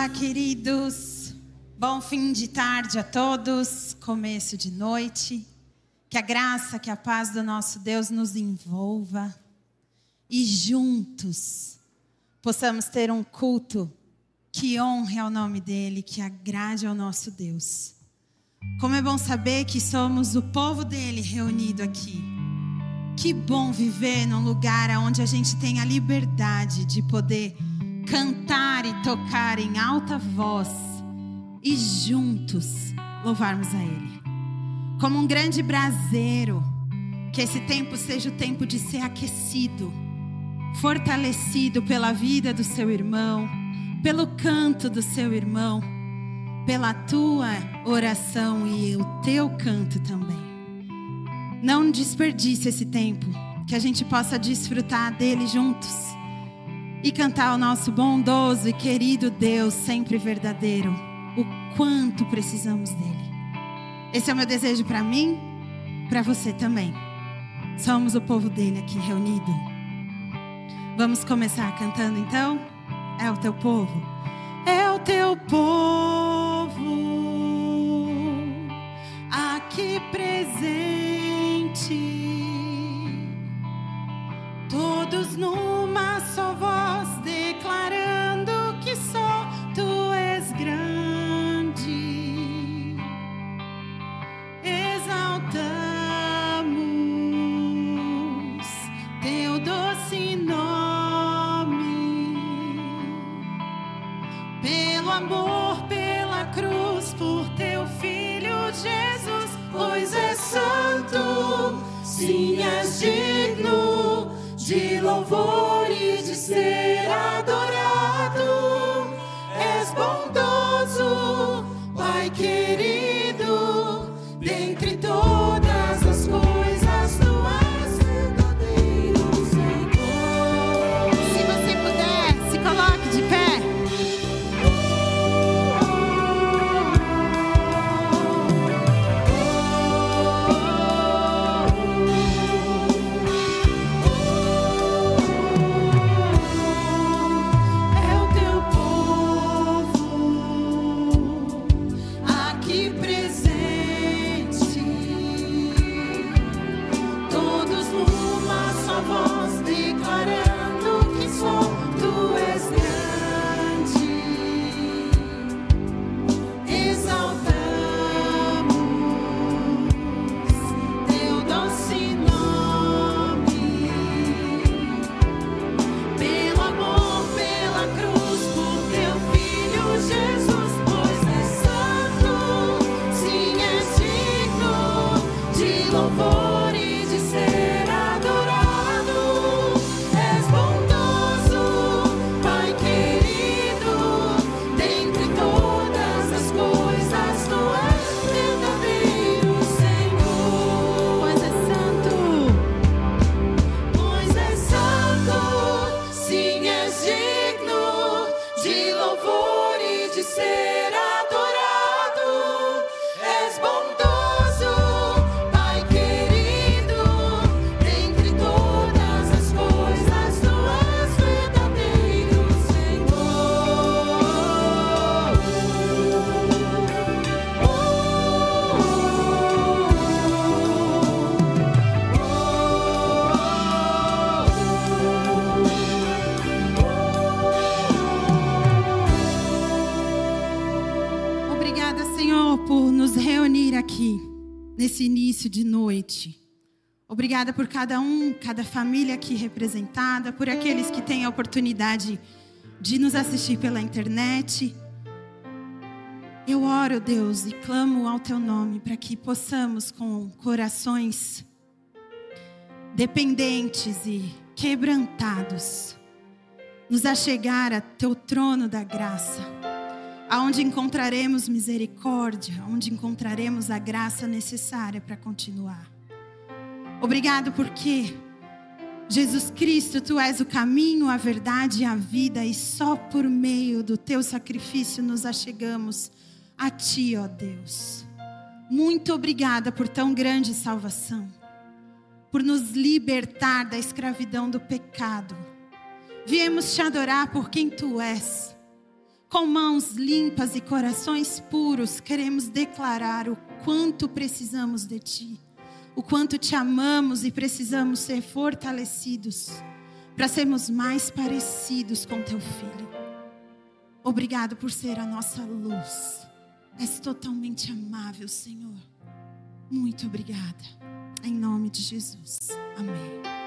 Olá, queridos. Bom fim de tarde a todos, começo de noite. Que a graça, que a paz do nosso Deus nos envolva e juntos possamos ter um culto que honre ao nome dele, que agrade ao nosso Deus. Como é bom saber que somos o povo dele reunido aqui. Que bom viver num lugar onde a gente tem a liberdade de poder cantar e tocar em alta voz e juntos louvarmos a Ele. Como um grande braseiro, que esse tempo seja o tempo de ser aquecido, fortalecido pela vida do seu irmão, pelo canto do seu irmão, pela tua oração e o teu canto também. Não desperdice esse tempo, que a gente possa desfrutar dele juntos e cantar ao nosso bondoso e querido Deus, sempre verdadeiro, o quanto precisamos dele. Esse é o meu desejo para mim, para você também. Somos o povo dele aqui reunido. Vamos começar cantando então? É o teu povo. É o teu povo aqui presente. Todos numa só início de noite. Obrigada por cada um, cada família aqui representada, por aqueles que têm a oportunidade de nos assistir pela internet. Eu oro, Deus, e clamo ao teu nome para que possamos, com corações dependentes e quebrantados, nos achegar a teu trono da graça, aonde encontraremos misericórdia, onde encontraremos a graça necessária para continuar. Obrigado porque Jesus Cristo, tu és o caminho, a verdade e a vida, e só por meio do teu sacrifício nos achegamos a ti, ó Deus. Muito obrigada por tão grande salvação, por nos libertar da escravidão do pecado. Viemos te adorar por quem tu és, com mãos limpas e corações puros, queremos declarar o quanto precisamos de Ti, o quanto te amamos e precisamos ser fortalecidos para sermos mais parecidos com Teu Filho. Obrigado por ser a nossa luz. És totalmente amável, Senhor. Muito obrigada. Em nome de Jesus. Amém.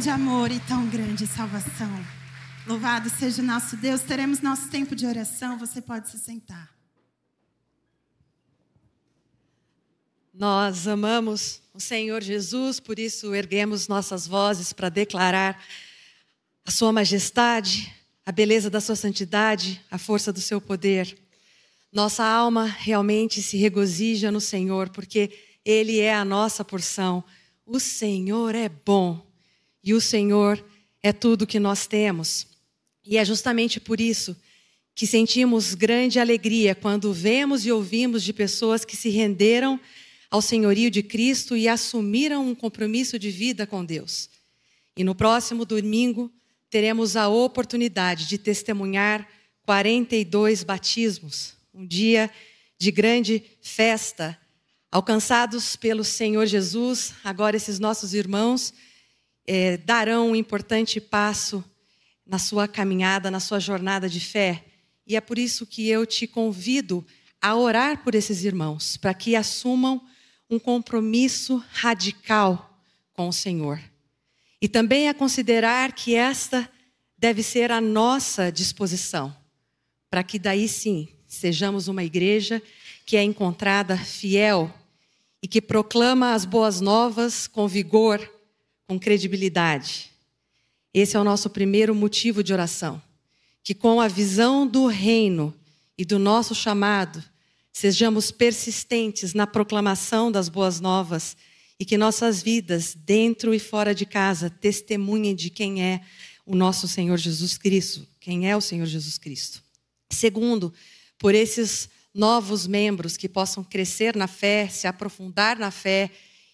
grande amor e tão grande salvação. Louvado seja o nosso Deus. Teremos nosso tempo de oração. Você pode se sentar. Nós amamos o Senhor Jesus, por isso erguemos nossas vozes para declarar a Sua majestade, a beleza da Sua santidade, a força do Seu poder. Nossa alma realmente se regozija no Senhor, porque Ele é a nossa porção. O Senhor é bom e o Senhor é tudo que nós temos. E é justamente por isso que sentimos grande alegria quando vemos e ouvimos de pessoas que se renderam ao senhorio de Cristo e assumiram um compromisso de vida com Deus. E no próximo domingo teremos a oportunidade de testemunhar 42 batismos, um dia de grande festa, alcançados pelo Senhor Jesus, agora esses nossos irmãos eh, darão um importante passo na sua caminhada, na sua jornada de fé. E é por isso que eu te convido a orar por esses irmãos, para que assumam um compromisso radical com o Senhor. E também a considerar que esta deve ser a nossa disposição, para que daí sim sejamos uma igreja que é encontrada fiel e que proclama as boas novas com vigor, com credibilidade. Esse é o nosso primeiro motivo de oração. Que com a visão do reino e do nosso chamado, sejamos persistentes na proclamação das boas novas e que nossas vidas, dentro e fora de casa, testemunhem de quem é o nosso Senhor Jesus Cristo, quem é o Senhor Jesus Cristo. Segundo, por esses novos membros que possam crescer na fé, se aprofundar na fé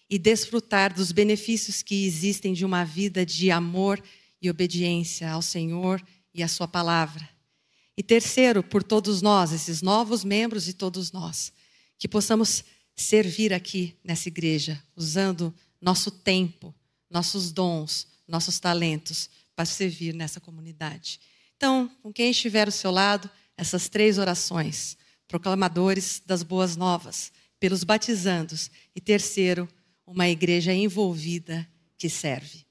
e desfrutar dos benefícios que existem de uma vida de amor e obediência ao Senhor e à Sua palavra. E terceiro, por todos nós, esses novos membros e todos nós, que possamos servir aqui nessa igreja, usando nosso tempo, nossos dons, nossos talentos para servir nessa comunidade. Então, com quem estiver ao seu lado, essas três orações, proclamadores das boas novas, pelos batizandos, e terceiro, uma igreja envolvida que serve.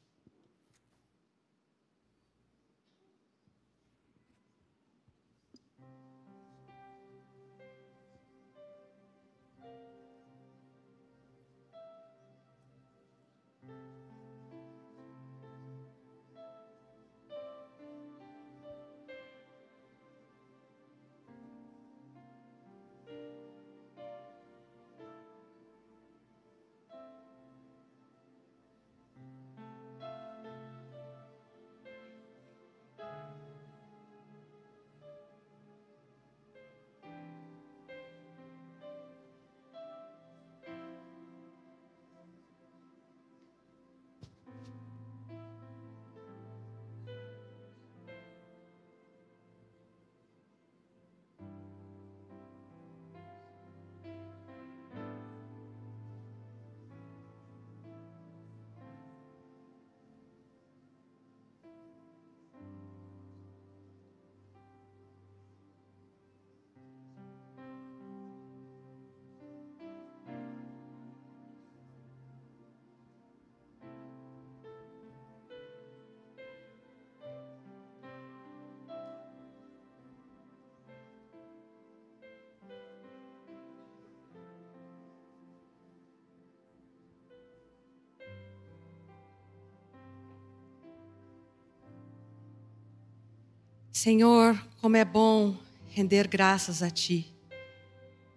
Senhor, como é bom render graças a Ti.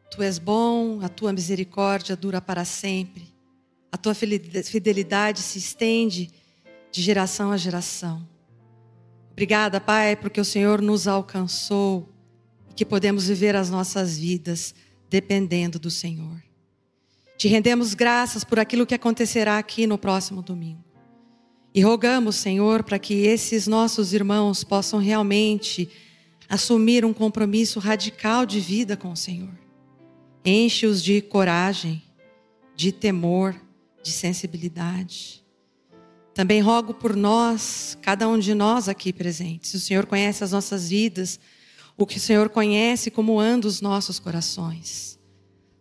Tu és bom, a Tua misericórdia dura para sempre, a Tua fidelidade se estende de geração a geração. Obrigada, Pai, porque o Senhor nos alcançou e que podemos viver as nossas vidas dependendo do Senhor. Te rendemos graças por aquilo que acontecerá aqui no próximo domingo. E rogamos, Senhor, para que esses nossos irmãos possam realmente assumir um compromisso radical de vida com o Senhor. Enche-os de coragem, de temor, de sensibilidade. Também rogo por nós, cada um de nós aqui presentes. O Senhor conhece as nossas vidas, o que o Senhor conhece como andam os nossos corações.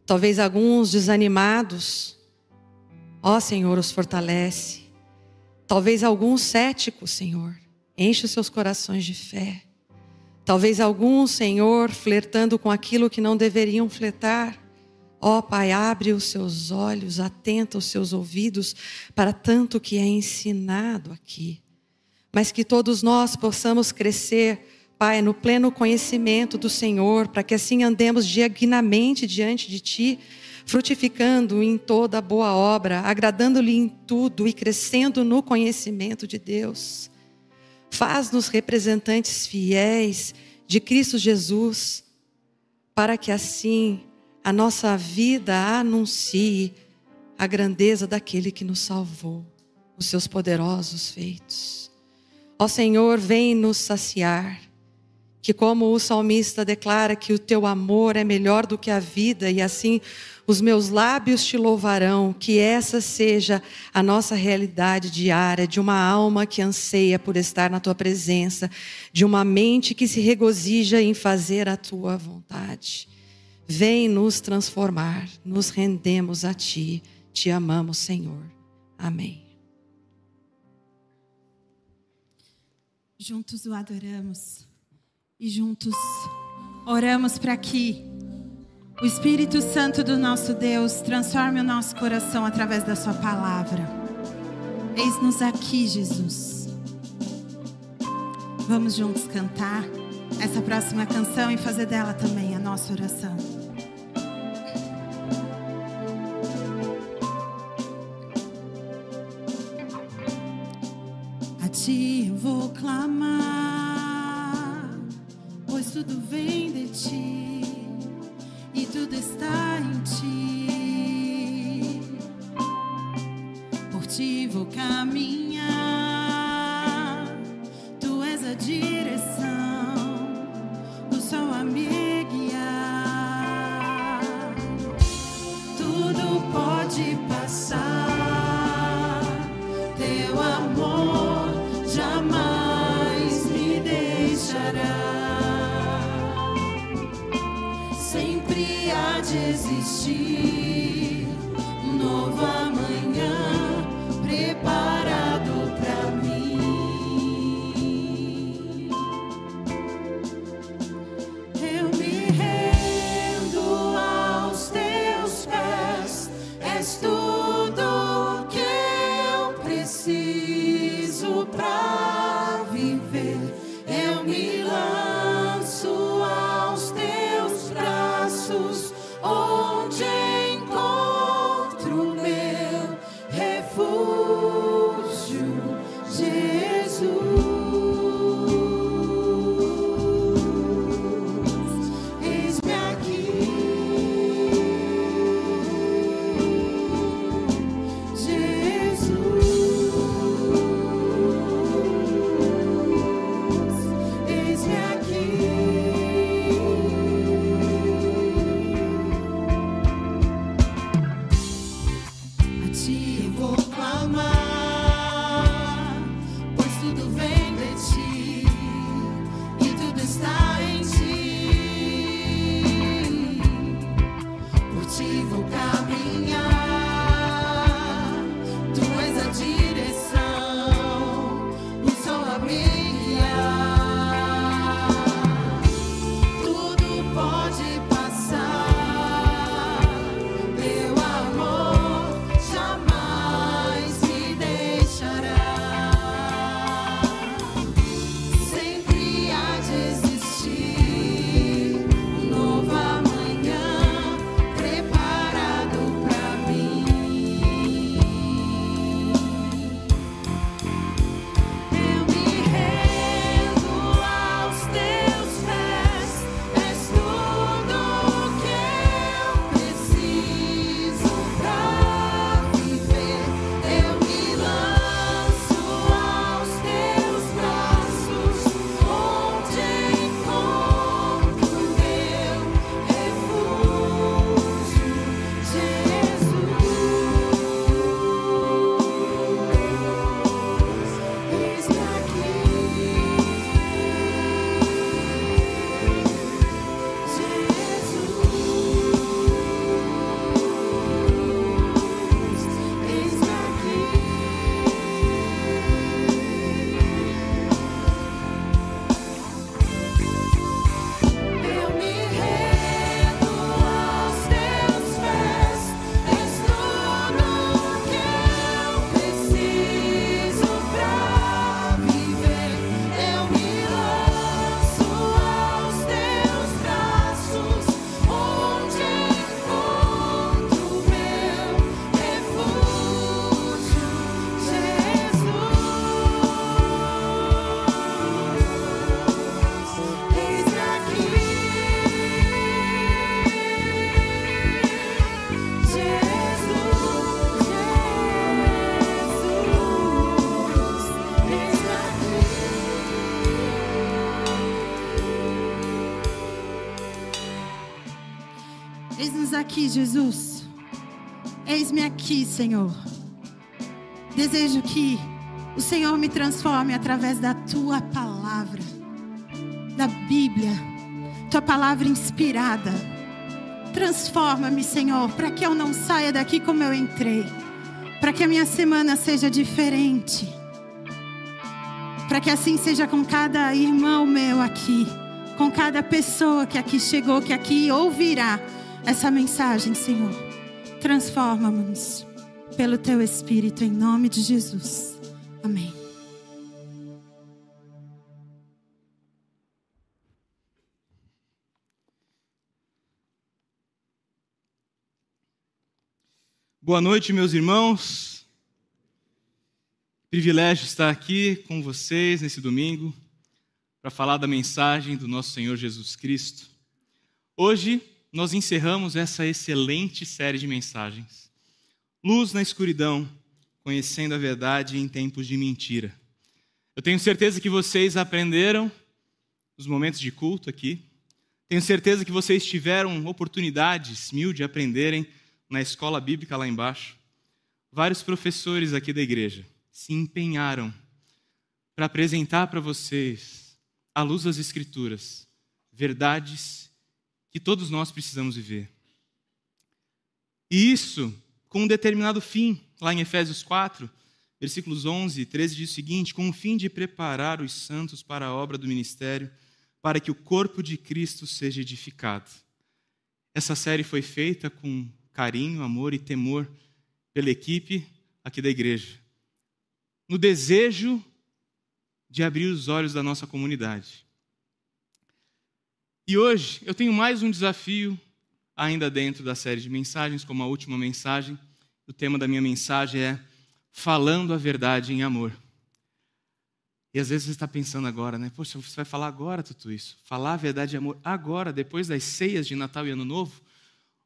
Talvez alguns desanimados, ó Senhor, os fortalece. Talvez alguns céticos, Senhor, enche os seus corações de fé. Talvez alguns, Senhor, flertando com aquilo que não deveriam flertar. Ó oh, Pai, abre os seus olhos, atenta os seus ouvidos para tanto que é ensinado aqui. Mas que todos nós possamos crescer, Pai, no pleno conhecimento do Senhor, para que assim andemos dignamente diante de Ti, frutificando em toda boa obra, agradando-lhe em tudo e crescendo no conhecimento de Deus. Faz-nos representantes fiéis de Cristo Jesus, para que assim a nossa vida anuncie a grandeza daquele que nos salvou, os seus poderosos feitos. Ó Senhor, vem nos saciar que, como o salmista declara, que o teu amor é melhor do que a vida, e assim os meus lábios te louvarão, que essa seja a nossa realidade diária, de uma alma que anseia por estar na tua presença, de uma mente que se regozija em fazer a tua vontade. Vem nos transformar, nos rendemos a ti, te amamos, Senhor. Amém. Juntos o adoramos e juntos oramos para que o Espírito Santo do nosso Deus transforme o nosso coração através da Sua palavra. Eis-nos aqui, Jesus. Vamos juntos cantar essa próxima canção e fazer dela também a nossa oração. A ti eu vou clamar, tudo vem de ti e tudo está em ti. Por ti vou caminhar, aqui, Jesus. Eis-me aqui, Senhor. Desejo que o Senhor me transforme através da tua palavra, da Bíblia, tua palavra inspirada. Transforma-me, Senhor, para que eu não saia daqui como eu entrei, para que a minha semana seja diferente, para que assim seja com cada irmão meu aqui, com cada pessoa que aqui chegou, que aqui ouvirá essa mensagem, Senhor. Transforma-nos pelo teu Espírito, em nome de Jesus. Amém. Boa noite, meus irmãos. Privilégio estar aqui com vocês nesse domingo para falar da mensagem do nosso Senhor Jesus Cristo. Hoje nós encerramos essa excelente série de mensagens. Luz na escuridão, conhecendo a verdade em tempos de mentira. Eu tenho certeza que vocês aprenderam nos momentos de culto aqui. Tenho certeza que vocês tiveram oportunidades mil de aprenderem na escola bíblica lá embaixo. Vários professores aqui da igreja se empenharam para apresentar para vocês, à luz das Escrituras, verdades que todos nós precisamos viver. E isso com um determinado fim, lá em Efésios 4, versículos 11 e 13 diz o seguinte: com o fim de preparar os santos para a obra do ministério, para que o corpo de Cristo seja edificado. Essa série foi feita com carinho, amor e temor pela equipe aqui da igreja, no desejo de abrir os olhos da nossa comunidade. E hoje eu tenho mais um desafio ainda dentro da série de mensagens, como a última mensagem. O tema da minha mensagem é Falando a Verdade em Amor. E às vezes você está pensando agora, né? Poxa, você vai falar agora, Tutu, isso. Falar a verdade em amor agora, depois das ceias de Natal e Ano Novo,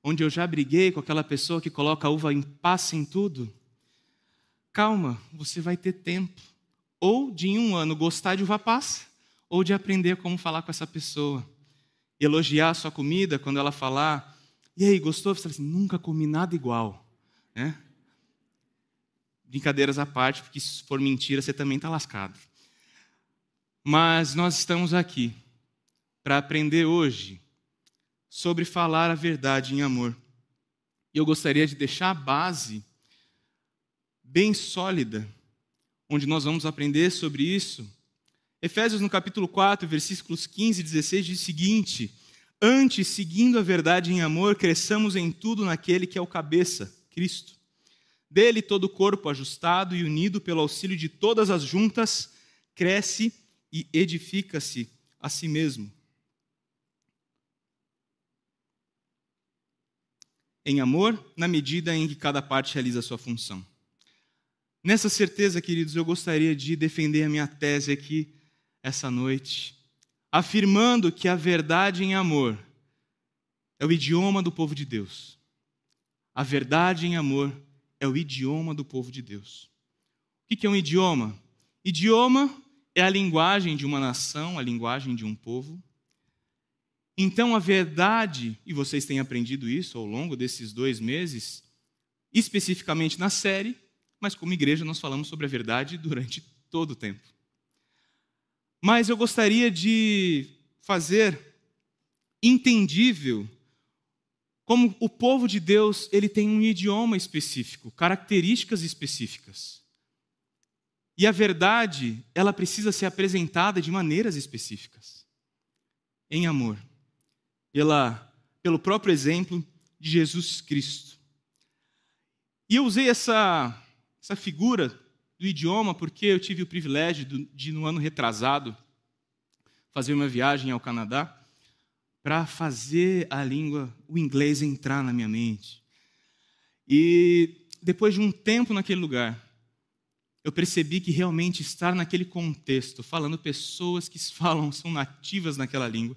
onde eu já briguei com aquela pessoa que coloca a uva em passa em tudo. Calma, você vai ter tempo. Ou de em um ano gostar de uva passa, ou de aprender como falar com essa pessoa. Elogiar a sua comida quando ela falar, e aí, gostou? Você fala assim, nunca comi nada igual. Né? Brincadeiras à parte, porque se for mentira, você também está lascado. Mas nós estamos aqui para aprender hoje sobre falar a verdade em amor. E eu gostaria de deixar a base bem sólida, onde nós vamos aprender sobre isso. Efésios no capítulo 4, versículos 15 e 16 diz o seguinte: Antes, seguindo a verdade em amor, cresçamos em tudo naquele que é o cabeça, Cristo. Dele todo o corpo ajustado e unido pelo auxílio de todas as juntas cresce e edifica-se a si mesmo. Em amor, na medida em que cada parte realiza a sua função. Nessa certeza, queridos, eu gostaria de defender a minha tese aqui essa noite, afirmando que a verdade em amor é o idioma do povo de Deus. A verdade em amor é o idioma do povo de Deus. O que é um idioma? Idioma é a linguagem de uma nação, a linguagem de um povo. Então, a verdade, e vocês têm aprendido isso ao longo desses dois meses, especificamente na série, mas como igreja nós falamos sobre a verdade durante todo o tempo. Mas eu gostaria de fazer entendível como o povo de Deus ele tem um idioma específico, características específicas. E a verdade, ela precisa ser apresentada de maneiras específicas. Em amor. Pela, pelo próprio exemplo de Jesus Cristo. E eu usei essa, essa figura do idioma porque eu tive o privilégio de, no ano retrasado, fazer uma viagem ao Canadá para fazer a língua, o inglês entrar na minha mente. E depois de um tempo naquele lugar, eu percebi que realmente estar naquele contexto, falando pessoas que falam, são nativas naquela língua,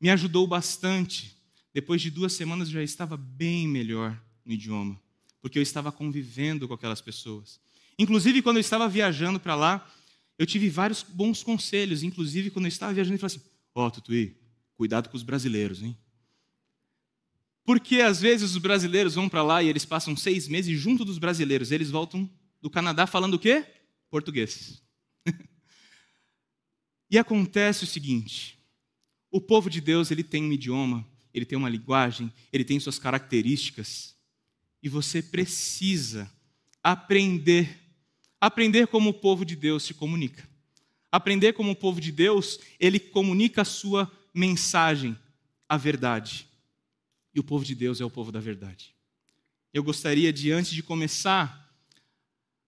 me ajudou bastante. Depois de duas semanas eu já estava bem melhor no idioma, porque eu estava convivendo com aquelas pessoas. Inclusive, quando eu estava viajando para lá, eu tive vários bons conselhos. Inclusive, quando eu estava viajando, ele falou assim: Ó, oh, Tutuí, cuidado com os brasileiros, hein? Porque às vezes os brasileiros vão para lá e eles passam seis meses junto dos brasileiros. Eles voltam do Canadá falando o quê? Português. e acontece o seguinte: o povo de Deus ele tem um idioma, ele tem uma linguagem, ele tem suas características. E você precisa aprender, aprender como o povo de Deus se comunica. Aprender como o povo de Deus, ele comunica a sua mensagem, a verdade. E o povo de Deus é o povo da verdade. Eu gostaria de, antes de começar,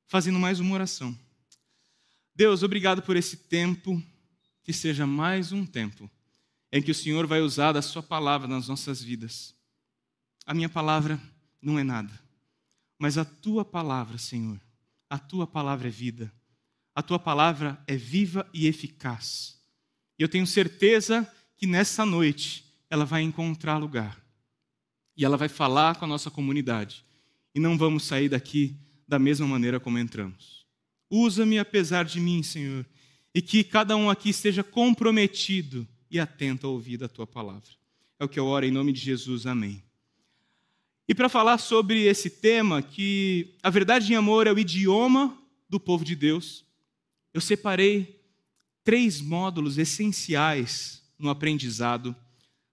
fazendo mais uma oração. Deus, obrigado por esse tempo, que seja mais um tempo em que o Senhor vai usar da Sua palavra nas nossas vidas. A minha palavra não é nada, mas a Tua palavra, Senhor, a Tua palavra é vida, a Tua palavra é viva e eficaz. E eu tenho certeza que nessa noite ela vai encontrar lugar e ela vai falar com a nossa comunidade e não vamos sair daqui da mesma maneira como entramos. Usa-me apesar de mim, Senhor, e que cada um aqui esteja comprometido e atento a ouvir a tua palavra. É o que eu oro em nome de Jesus. Amém. E para falar sobre esse tema, que a verdade em amor é o idioma do povo de Deus, eu separei três módulos essenciais no aprendizado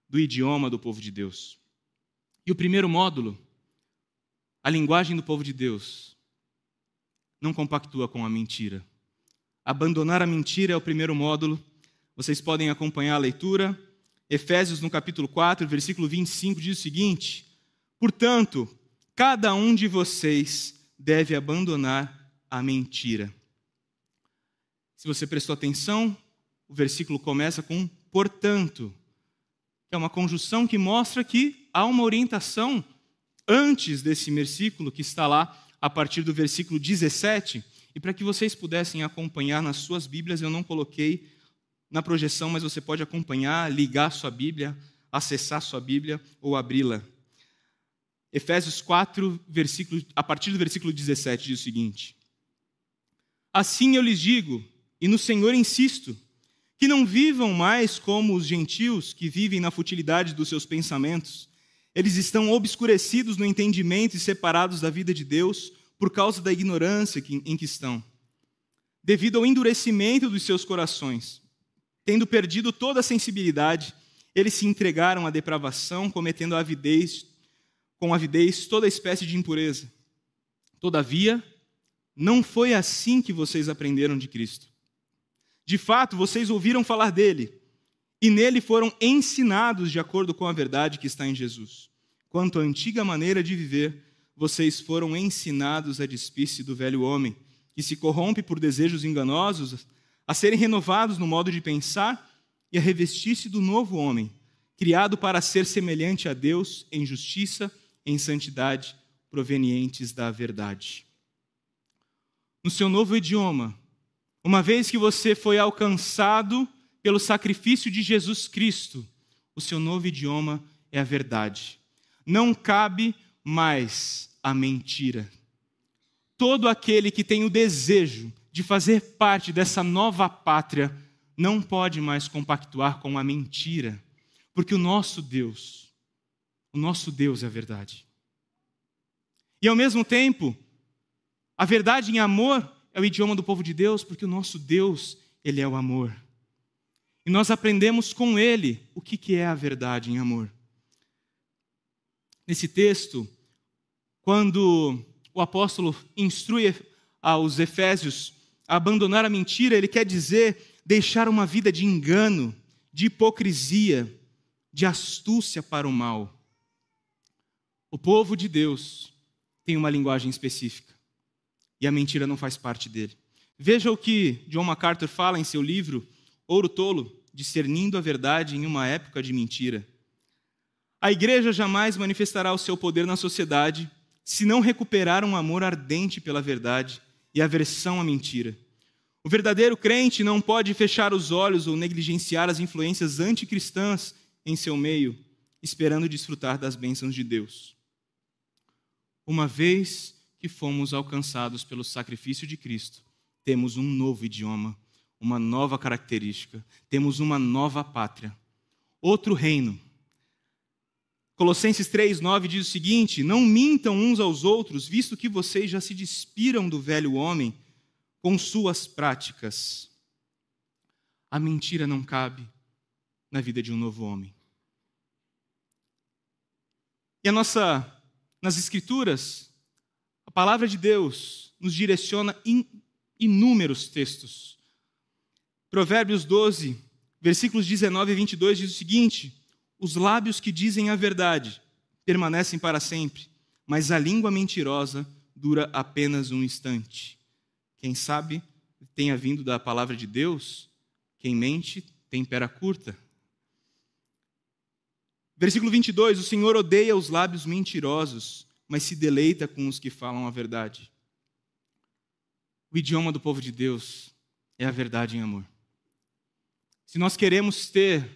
do idioma do povo de Deus. E o primeiro módulo, a linguagem do povo de Deus, não compactua com a mentira. Abandonar a mentira é o primeiro módulo. Vocês podem acompanhar a leitura. Efésios, no capítulo 4, versículo 25, diz o seguinte: Portanto, cada um de vocês deve abandonar a mentira. Se você prestou atenção, o versículo começa com portanto. É uma conjunção que mostra que há uma orientação antes desse versículo que está lá a partir do versículo 17. E para que vocês pudessem acompanhar nas suas Bíblias, eu não coloquei na projeção, mas você pode acompanhar, ligar sua Bíblia, acessar sua Bíblia ou abri-la. Efésios 4, versículo, a partir do versículo 17, diz o seguinte: Assim eu lhes digo, e no Senhor insisto, que não vivam mais como os gentios que vivem na futilidade dos seus pensamentos. Eles estão obscurecidos no entendimento e separados da vida de Deus por causa da ignorância em que estão, devido ao endurecimento dos seus corações. Tendo perdido toda a sensibilidade, eles se entregaram à depravação, cometendo avidez, com avidez toda espécie de impureza. Todavia, não foi assim que vocês aprenderam de Cristo. De fato, vocês ouviram falar dele e nele foram ensinados de acordo com a verdade que está em Jesus. Quanto à antiga maneira de viver, vocês foram ensinados a despir-se do velho homem, que se corrompe por desejos enganosos, a serem renovados no modo de pensar e a revestir-se do novo homem, criado para ser semelhante a Deus em justiça, em santidade, provenientes da verdade. No seu novo idioma, uma vez que você foi alcançado pelo sacrifício de Jesus Cristo, o seu novo idioma é a verdade. Não cabe mais a mentira. Todo aquele que tem o desejo de fazer parte dessa nova pátria não pode mais compactuar com a mentira, porque o nosso Deus, o nosso Deus é a verdade. E ao mesmo tempo, a verdade em amor é o idioma do povo de Deus, porque o nosso Deus, ele é o amor. E nós aprendemos com ele o que é a verdade em amor. Nesse texto, quando o apóstolo instrui aos Efésios a abandonar a mentira, ele quer dizer deixar uma vida de engano, de hipocrisia, de astúcia para o mal. O povo de Deus tem uma linguagem específica e a mentira não faz parte dele. Veja o que John MacArthur fala em seu livro Ouro Tolo, discernindo a verdade em uma época de mentira. A igreja jamais manifestará o seu poder na sociedade se não recuperar um amor ardente pela verdade e aversão à mentira. O verdadeiro crente não pode fechar os olhos ou negligenciar as influências anticristãs em seu meio, esperando desfrutar das bênçãos de Deus. Uma vez que fomos alcançados pelo sacrifício de Cristo, temos um novo idioma, uma nova característica, temos uma nova pátria, outro reino. Colossenses 3, 9 diz o seguinte: Não mintam uns aos outros, visto que vocês já se despiram do velho homem com suas práticas. A mentira não cabe na vida de um novo homem. E a nossa, nas Escrituras, a palavra de Deus nos direciona em inúmeros textos. Provérbios 12, versículos 19 e 22 diz o seguinte: Os lábios que dizem a verdade permanecem para sempre, mas a língua mentirosa dura apenas um instante. Quem sabe tenha vindo da palavra de Deus, quem mente tem pera curta. Versículo 22: O Senhor odeia os lábios mentirosos, mas se deleita com os que falam a verdade. O idioma do povo de Deus é a verdade em amor. Se nós queremos ter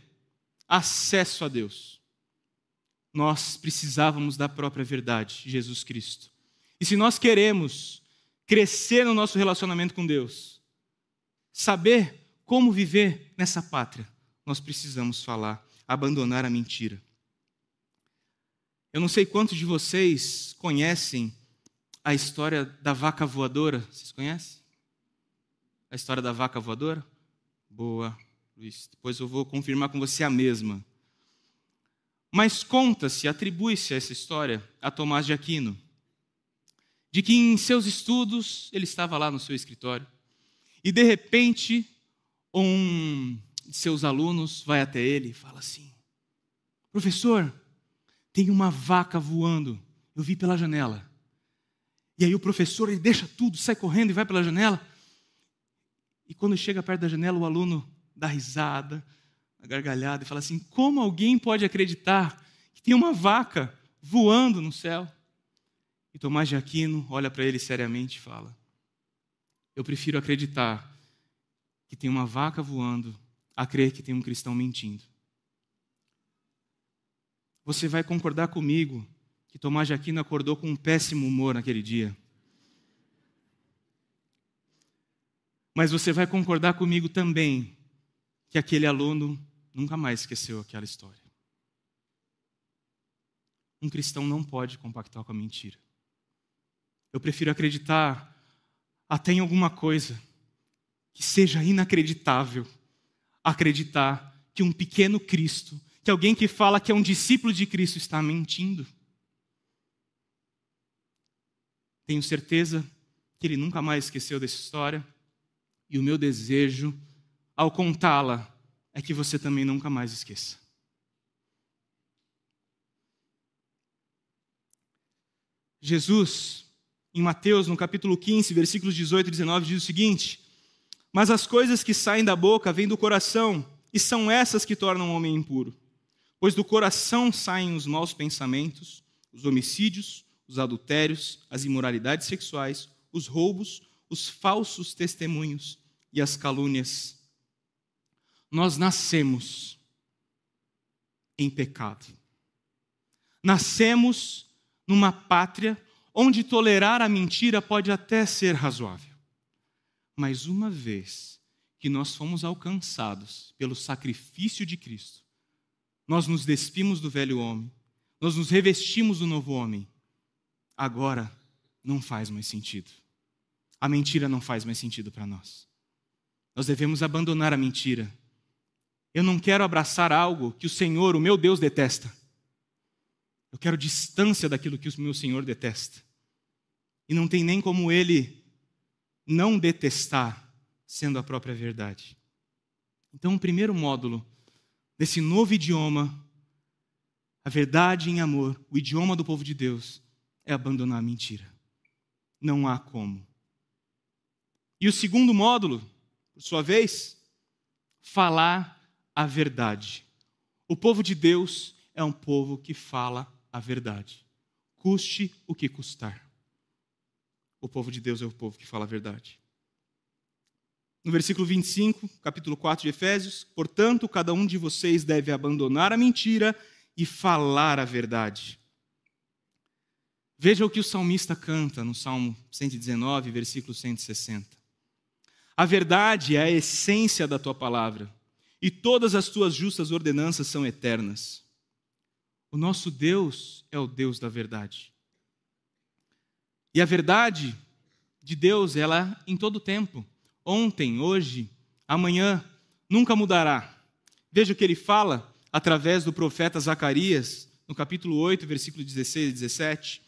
acesso a Deus, nós precisávamos da própria verdade, Jesus Cristo. E se nós queremos crescer no nosso relacionamento com Deus, saber como viver nessa pátria, nós precisamos falar, abandonar a mentira. Eu não sei quantos de vocês conhecem a história da vaca voadora. Vocês conhecem? A história da vaca voadora? Boa, Luiz. Depois eu vou confirmar com você a mesma. Mas conta-se, atribui-se essa história a Tomás de Aquino, de que em seus estudos ele estava lá no seu escritório e de repente um de seus alunos vai até ele e fala assim: Professor, tem uma vaca voando, eu vi pela janela. E aí o professor ele deixa tudo, sai correndo e vai pela janela. E quando chega perto da janela, o aluno dá risada, a gargalhada e fala assim: Como alguém pode acreditar que tem uma vaca voando no céu? E Tomás de Aquino olha para ele seriamente e fala: Eu prefiro acreditar que tem uma vaca voando a crer que tem um cristão mentindo. Você vai concordar comigo que Tomás de Aquino acordou com um péssimo humor naquele dia. Mas você vai concordar comigo também que aquele aluno nunca mais esqueceu aquela história. Um cristão não pode compactar com a mentira. Eu prefiro acreditar até em alguma coisa que seja inacreditável acreditar que um pequeno Cristo, que alguém que fala que é um discípulo de Cristo está mentindo. Tenho certeza que ele nunca mais esqueceu dessa história, e o meu desejo, ao contá-la, é que você também nunca mais esqueça. Jesus, em Mateus, no capítulo 15, versículos 18 e 19, diz o seguinte: Mas as coisas que saem da boca vêm do coração, e são essas que tornam o homem impuro. Pois do coração saem os maus pensamentos, os homicídios, os adultérios, as imoralidades sexuais, os roubos, os falsos testemunhos e as calúnias. Nós nascemos em pecado. Nascemos numa pátria onde tolerar a mentira pode até ser razoável. Mas uma vez que nós fomos alcançados pelo sacrifício de Cristo, nós nos despimos do velho homem, nós nos revestimos do novo homem agora não faz mais sentido. A mentira não faz mais sentido para nós. Nós devemos abandonar a mentira. Eu não quero abraçar algo que o Senhor, o meu Deus, detesta. Eu quero distância daquilo que o meu Senhor detesta. E não tem nem como ele não detestar, sendo a própria verdade. Então, o primeiro módulo desse novo idioma, a verdade em amor, o idioma do povo de Deus, é abandonar a mentira. Não há como. E o segundo módulo, por sua vez, falar a verdade. O povo de Deus é um povo que fala a verdade, custe o que custar. O povo de Deus é o povo que fala a verdade. No versículo 25, capítulo 4 de Efésios, portanto, cada um de vocês deve abandonar a mentira e falar a verdade Veja o que o salmista canta no Salmo 119, versículo 160. A verdade é a essência da tua palavra, e todas as tuas justas ordenanças são eternas. O nosso Deus é o Deus da verdade. E a verdade de Deus, ela em todo tempo, ontem, hoje, amanhã, nunca mudará. Veja o que ele fala através do profeta Zacarias, no capítulo 8, versículo 16 e 17.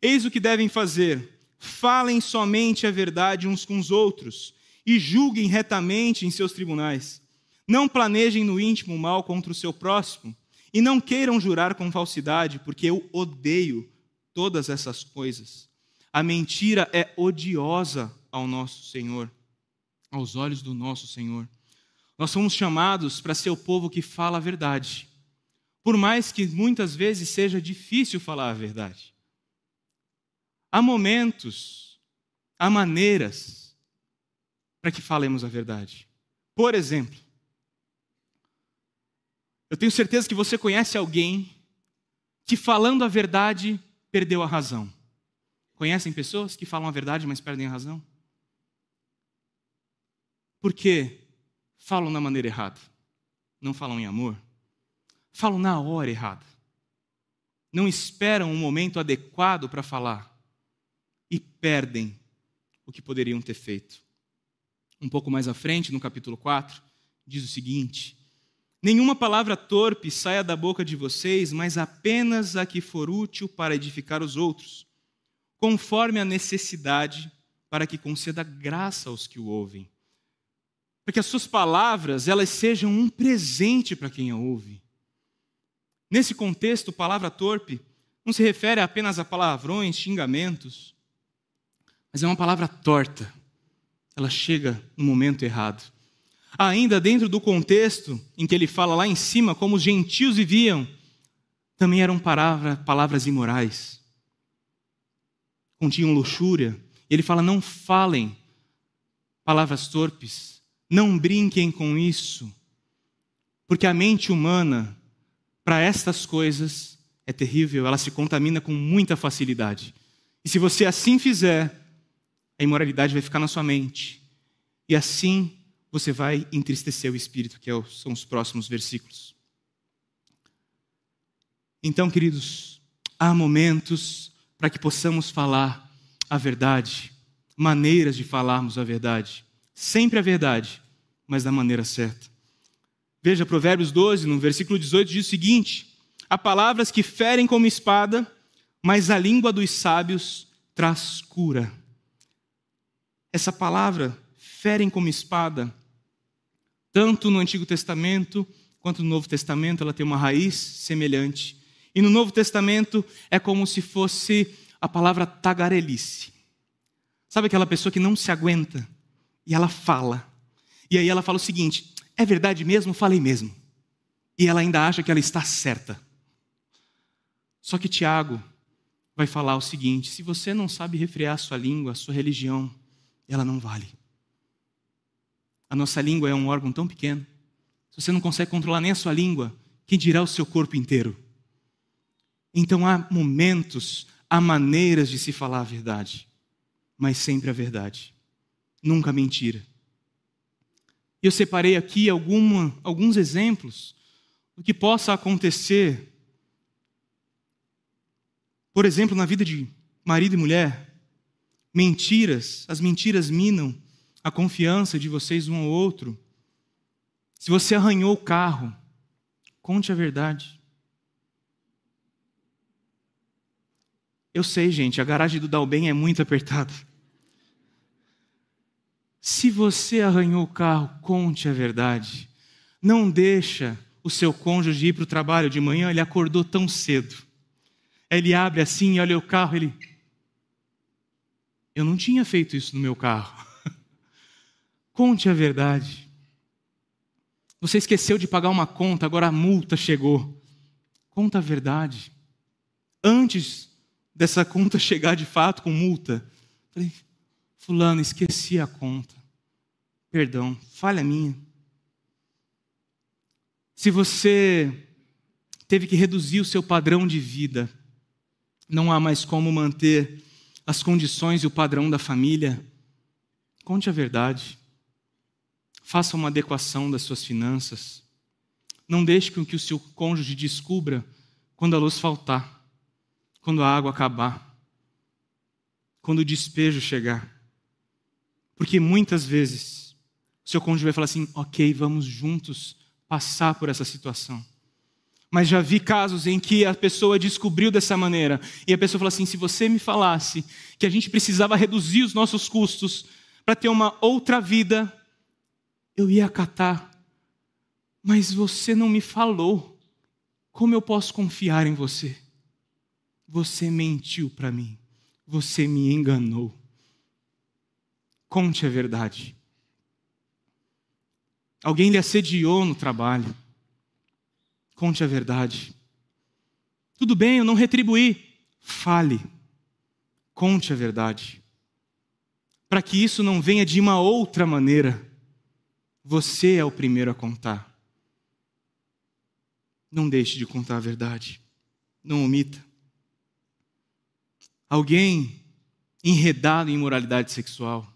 Eis o que devem fazer: falem somente a verdade uns com os outros e julguem retamente em seus tribunais. Não planejem no íntimo mal contra o seu próximo e não queiram jurar com falsidade, porque eu odeio todas essas coisas. A mentira é odiosa ao nosso Senhor, aos olhos do nosso Senhor. Nós somos chamados para ser o povo que fala a verdade, por mais que muitas vezes seja difícil falar a verdade. Há momentos, há maneiras para que falemos a verdade. Por exemplo, eu tenho certeza que você conhece alguém que, falando a verdade, perdeu a razão. Conhecem pessoas que falam a verdade, mas perdem a razão? Por quê? Falam da maneira errada. Não falam em amor. Falam na hora errada. Não esperam um momento adequado para falar. E perdem o que poderiam ter feito. Um pouco mais à frente, no capítulo 4, diz o seguinte: Nenhuma palavra torpe saia da boca de vocês, mas apenas a que for útil para edificar os outros conforme a necessidade, para que conceda graça aos que o ouvem. Para que as suas palavras elas sejam um presente para quem a ouve. Nesse contexto, palavra torpe não se refere apenas a palavrões, xingamentos, mas é uma palavra torta. Ela chega no momento errado. Ainda dentro do contexto em que ele fala lá em cima como os gentios viviam, também eram palavra, palavras imorais continham luxúria. Ele fala: não falem palavras torpes, não brinquem com isso, porque a mente humana, para estas coisas, é terrível, ela se contamina com muita facilidade. E se você assim fizer, a imoralidade vai ficar na sua mente. E assim você vai entristecer o espírito, que é são os próximos versículos. Então, queridos, há momentos para que possamos falar a verdade, maneiras de falarmos a verdade. Sempre a verdade, mas da maneira certa. Veja Provérbios 12, no versículo 18, diz o seguinte: Há palavras que ferem como espada, mas a língua dos sábios traz cura. Essa palavra, ferem como espada, tanto no Antigo Testamento quanto no Novo Testamento, ela tem uma raiz semelhante. E no Novo Testamento é como se fosse a palavra tagarelice. Sabe aquela pessoa que não se aguenta e ela fala. E aí ela fala o seguinte: é verdade mesmo? Falei mesmo. E ela ainda acha que ela está certa. Só que Tiago vai falar o seguinte: se você não sabe refrear a sua língua, a sua religião, ela não vale. A nossa língua é um órgão tão pequeno. Se você não consegue controlar nem a sua língua, quem dirá o seu corpo inteiro? Então há momentos, há maneiras de se falar a verdade, mas sempre a verdade, nunca mentira. Eu separei aqui alguma, alguns exemplos do que possa acontecer, por exemplo, na vida de marido e mulher. Mentiras, as mentiras minam a confiança de vocês um ao outro. Se você arranhou o carro, conte a verdade. Eu sei, gente, a garagem do Dalben é muito apertada. Se você arranhou o carro, conte a verdade. Não deixa o seu cônjuge ir para o trabalho de manhã, ele acordou tão cedo. Ele abre assim olha o carro, ele. Eu não tinha feito isso no meu carro. Conte a verdade. Você esqueceu de pagar uma conta, agora a multa chegou. Conta a verdade. Antes dessa conta chegar de fato com multa. Falei, fulano, esqueci a conta. Perdão, falha minha. Se você teve que reduzir o seu padrão de vida, não há mais como manter as condições e o padrão da família, conte a verdade. Faça uma adequação das suas finanças. Não deixe que o seu cônjuge descubra quando a luz faltar, quando a água acabar, quando o despejo chegar. Porque muitas vezes o seu cônjuge vai falar assim: ok, vamos juntos passar por essa situação. Mas já vi casos em que a pessoa descobriu dessa maneira. E a pessoa falou assim: se você me falasse que a gente precisava reduzir os nossos custos para ter uma outra vida, eu ia acatar. Mas você não me falou. Como eu posso confiar em você? Você mentiu para mim. Você me enganou. Conte a verdade. Alguém lhe assediou no trabalho. Conte a verdade. Tudo bem, eu não retribuí. Fale. Conte a verdade. Para que isso não venha de uma outra maneira, você é o primeiro a contar. Não deixe de contar a verdade. Não omita. Alguém enredado em imoralidade sexual,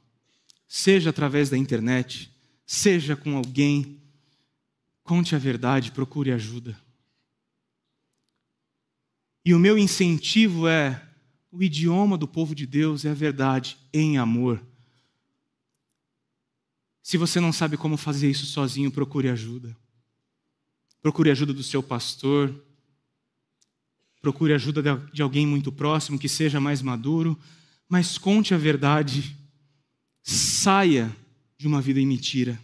seja através da internet, seja com alguém, conte a verdade, procure ajuda. E o meu incentivo é: o idioma do povo de Deus é a verdade em amor. Se você não sabe como fazer isso sozinho, procure ajuda. Procure ajuda do seu pastor. Procure ajuda de alguém muito próximo que seja mais maduro. Mas conte a verdade. Saia de uma vida em mentira.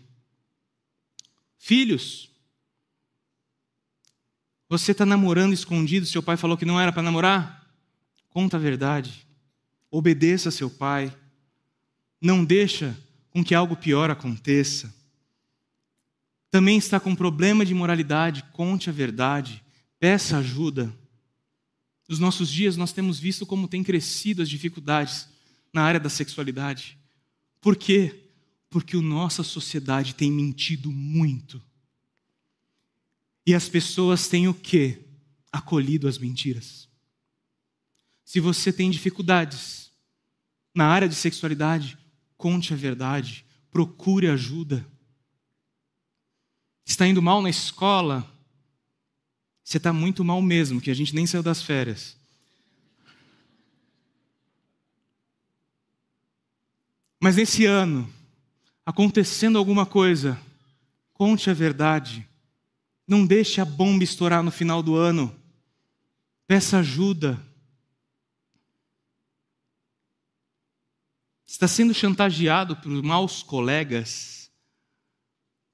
Filhos, você está namorando escondido, seu pai falou que não era para namorar? Conta a verdade. Obedeça seu pai. Não deixa com que algo pior aconteça também está com problema de moralidade, conte a verdade, peça ajuda. Nos nossos dias, nós temos visto como têm crescido as dificuldades na área da sexualidade. Por quê? Porque a nossa sociedade tem mentido muito. E as pessoas têm o quê? Acolhido as mentiras. Se você tem dificuldades na área de sexualidade, conte a verdade, procure ajuda está indo mal na escola, você está muito mal mesmo, que a gente nem saiu das férias. Mas nesse ano, acontecendo alguma coisa, conte a verdade. Não deixe a bomba estourar no final do ano. Peça ajuda. Está sendo chantageado por maus colegas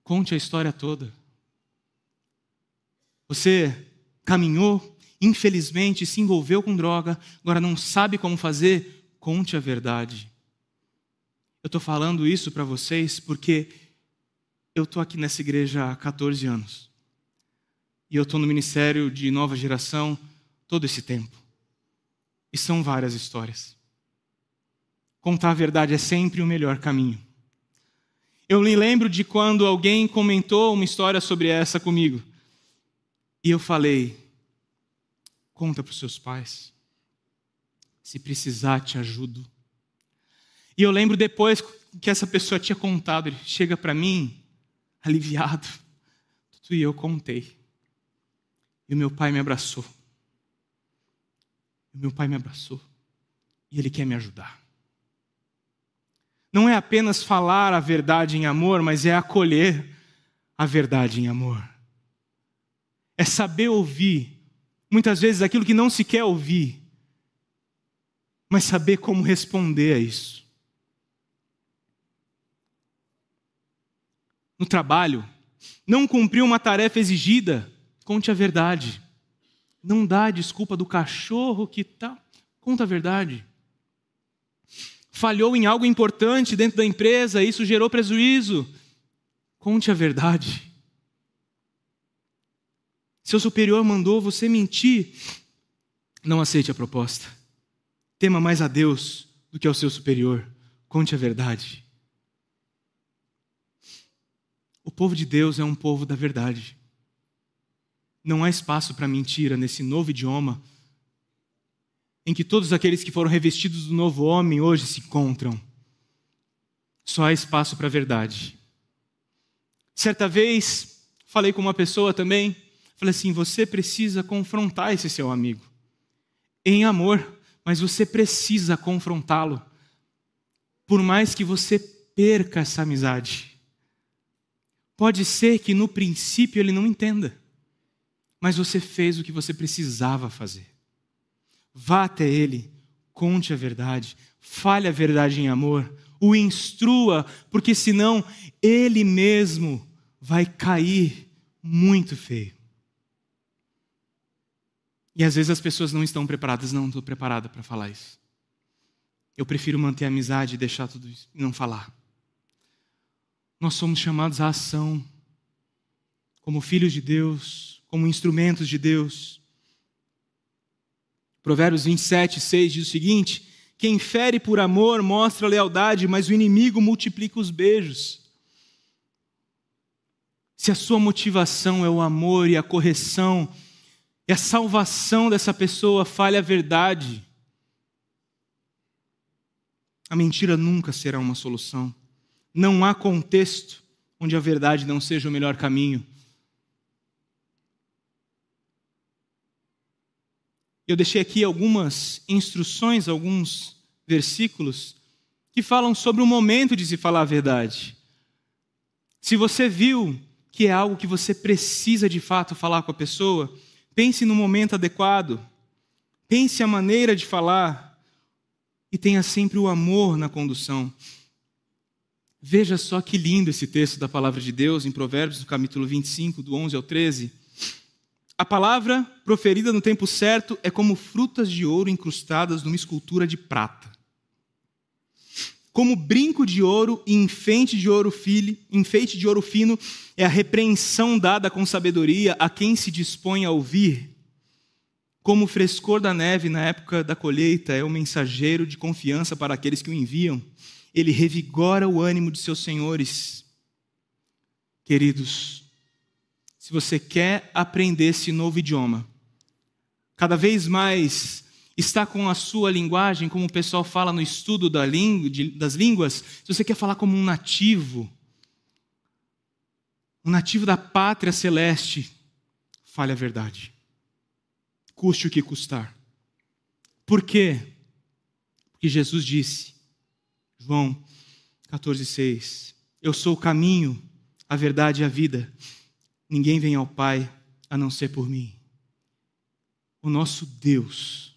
Conte a história toda. Você caminhou, infelizmente se envolveu com droga, agora não sabe como fazer, conte a verdade. Eu estou falando isso para vocês porque eu estou aqui nessa igreja há 14 anos. E eu estou no ministério de nova geração todo esse tempo. E são várias histórias. Contar a verdade é sempre o melhor caminho. Eu me lembro de quando alguém comentou uma história sobre essa comigo. E eu falei: conta para os seus pais. Se precisar, te ajudo. E eu lembro depois que essa pessoa tinha contado, ele chega para mim, aliviado. Tudo e eu contei. E o meu pai me abraçou. E o meu pai me abraçou. E ele quer me ajudar não é apenas falar a verdade em amor, mas é acolher a verdade em amor. É saber ouvir, muitas vezes aquilo que não se quer ouvir, mas saber como responder a isso. No trabalho, não cumpriu uma tarefa exigida, conte a verdade. Não dá desculpa do cachorro que tá, conta a verdade falhou em algo importante dentro da empresa, isso gerou prejuízo. Conte a verdade. Seu superior mandou você mentir, não aceite a proposta. Tema mais a Deus do que ao seu superior. Conte a verdade. O povo de Deus é um povo da verdade. Não há espaço para mentira nesse novo idioma em que todos aqueles que foram revestidos do novo homem hoje se encontram. Só há espaço para a verdade. Certa vez, falei com uma pessoa também, Falei assim: você precisa confrontar esse seu amigo. Em amor, mas você precisa confrontá-lo. Por mais que você perca essa amizade. Pode ser que no princípio ele não entenda, mas você fez o que você precisava fazer. Vá até ele, conte a verdade, fale a verdade em amor, o instrua, porque senão ele mesmo vai cair muito feio. E às vezes as pessoas não estão preparadas, não estou preparada para falar isso. Eu prefiro manter a amizade e deixar tudo isso não falar. Nós somos chamados à ação, como filhos de Deus, como instrumentos de Deus. Provérbios 27, 6 diz o seguinte: Quem fere por amor mostra lealdade, mas o inimigo multiplica os beijos. Se a sua motivação é o amor e a correção, e a salvação dessa pessoa fale a verdade, a mentira nunca será uma solução. Não há contexto onde a verdade não seja o melhor caminho. Eu deixei aqui algumas instruções, alguns versículos que falam sobre o momento de se falar a verdade. Se você viu que é algo que você precisa de fato falar com a pessoa, pense no momento adequado, pense a maneira de falar e tenha sempre o amor na condução. Veja só que lindo esse texto da palavra de Deus em Provérbios, no capítulo 25, do 11 ao 13. A palavra proferida no tempo certo é como frutas de ouro incrustadas numa escultura de prata. Como brinco de ouro e enfeite de ouro, fili, enfeite de ouro fino é a repreensão dada com sabedoria a quem se dispõe a ouvir. Como o frescor da neve na época da colheita é o mensageiro de confiança para aqueles que o enviam ele revigora o ânimo de seus senhores. Queridos, se você quer aprender esse novo idioma, cada vez mais está com a sua linguagem, como o pessoal fala no estudo da língua, de, das línguas, se você quer falar como um nativo, um nativo da pátria celeste, fale a verdade. Custe o que custar. Por quê? Porque Jesus disse: João 14,6. Eu sou o caminho, a verdade e a vida. Ninguém vem ao Pai a não ser por mim. O nosso Deus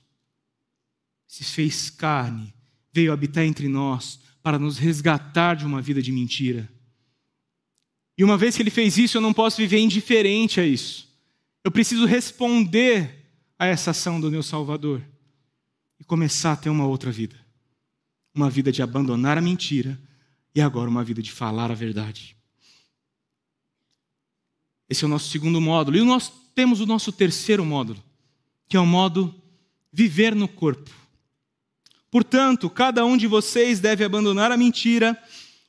se fez carne, veio habitar entre nós para nos resgatar de uma vida de mentira. E uma vez que ele fez isso, eu não posso viver indiferente a isso. Eu preciso responder a essa ação do meu Salvador e começar a ter uma outra vida uma vida de abandonar a mentira e agora uma vida de falar a verdade. Esse é o nosso segundo módulo. E nós temos o nosso terceiro módulo, que é o modo viver no corpo. Portanto, cada um de vocês deve abandonar a mentira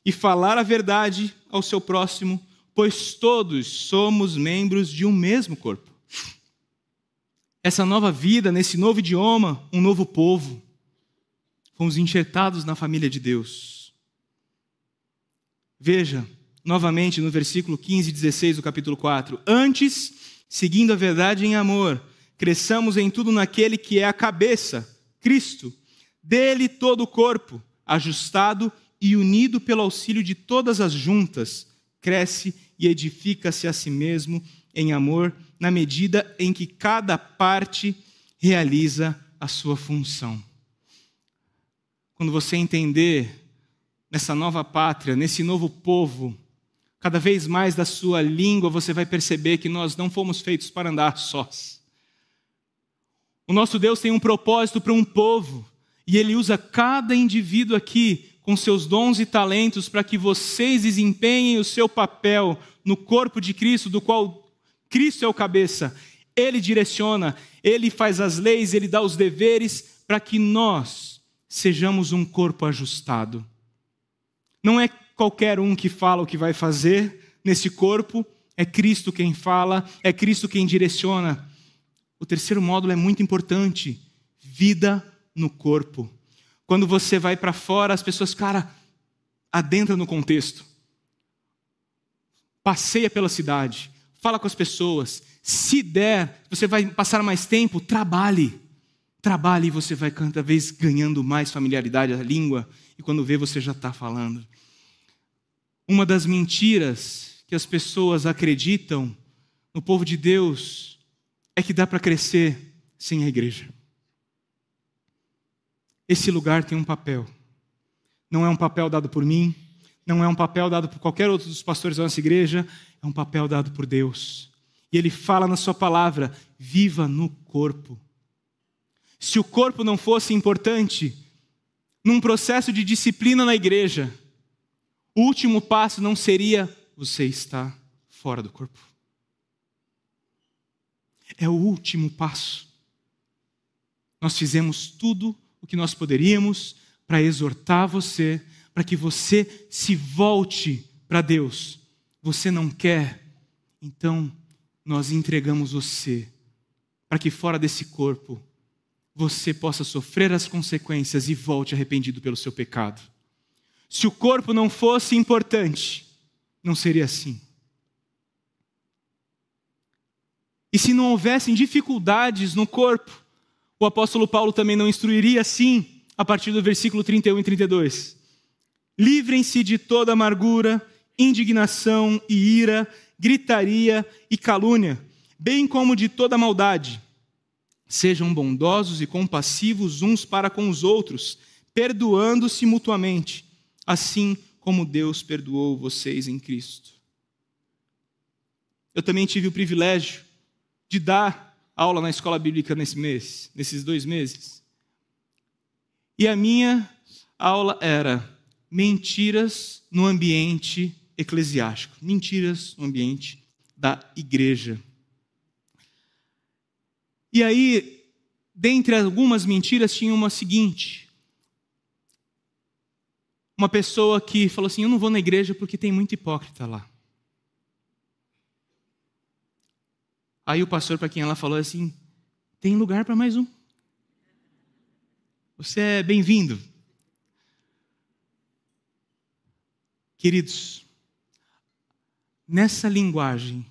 e falar a verdade ao seu próximo, pois todos somos membros de um mesmo corpo. Essa nova vida, nesse novo idioma, um novo povo fomos enxertados na família de Deus. Veja, novamente no versículo 15 e 16 do capítulo 4. Antes, seguindo a verdade em amor, cresçamos em tudo naquele que é a cabeça, Cristo. Dele todo o corpo, ajustado e unido pelo auxílio de todas as juntas, cresce e edifica-se a si mesmo em amor, na medida em que cada parte realiza a sua função quando você entender nessa nova pátria, nesse novo povo, cada vez mais da sua língua, você vai perceber que nós não fomos feitos para andar sós. O nosso Deus tem um propósito para um povo, e Ele usa cada indivíduo aqui com seus dons e talentos para que vocês desempenhem o seu papel no corpo de Cristo, do qual Cristo é o cabeça. Ele direciona, Ele faz as leis, Ele dá os deveres para que nós sejamos um corpo ajustado. Não é qualquer um que fala o que vai fazer nesse corpo, é Cristo quem fala, é Cristo quem direciona. O terceiro módulo é muito importante: vida no corpo. Quando você vai para fora, as pessoas, cara, adentra no contexto. Passeia pela cidade, fala com as pessoas. Se der, você vai passar mais tempo, trabalhe. Trabalhe e você vai cada vez ganhando mais familiaridade à língua, e quando vê, você já está falando. Uma das mentiras que as pessoas acreditam no povo de Deus é que dá para crescer sem a igreja. Esse lugar tem um papel. Não é um papel dado por mim, não é um papel dado por qualquer outro dos pastores da nossa igreja, é um papel dado por Deus. E Ele fala na Sua palavra: viva no corpo. Se o corpo não fosse importante, num processo de disciplina na igreja, o último passo não seria você está fora do corpo. É o último passo. Nós fizemos tudo o que nós poderíamos para exortar você, para que você se volte para Deus. Você não quer, então nós entregamos você para que fora desse corpo você possa sofrer as consequências e volte arrependido pelo seu pecado. Se o corpo não fosse importante, não seria assim. E se não houvessem dificuldades no corpo, o apóstolo Paulo também não instruiria assim, a partir do versículo 31 e 32. Livrem-se de toda amargura, indignação e ira, gritaria e calúnia, bem como de toda maldade. Sejam bondosos e compassivos uns para com os outros, perdoando-se mutuamente, assim como Deus perdoou vocês em Cristo. Eu também tive o privilégio de dar aula na escola bíblica nesse mês, nesses dois meses. E a minha aula era mentiras no ambiente eclesiástico, mentiras no ambiente da igreja. E aí, dentre algumas mentiras, tinha uma seguinte. Uma pessoa que falou assim: Eu não vou na igreja porque tem muito hipócrita lá. Aí o pastor, para quem ela falou assim: tem lugar para mais um. Você é bem-vindo. Queridos, nessa linguagem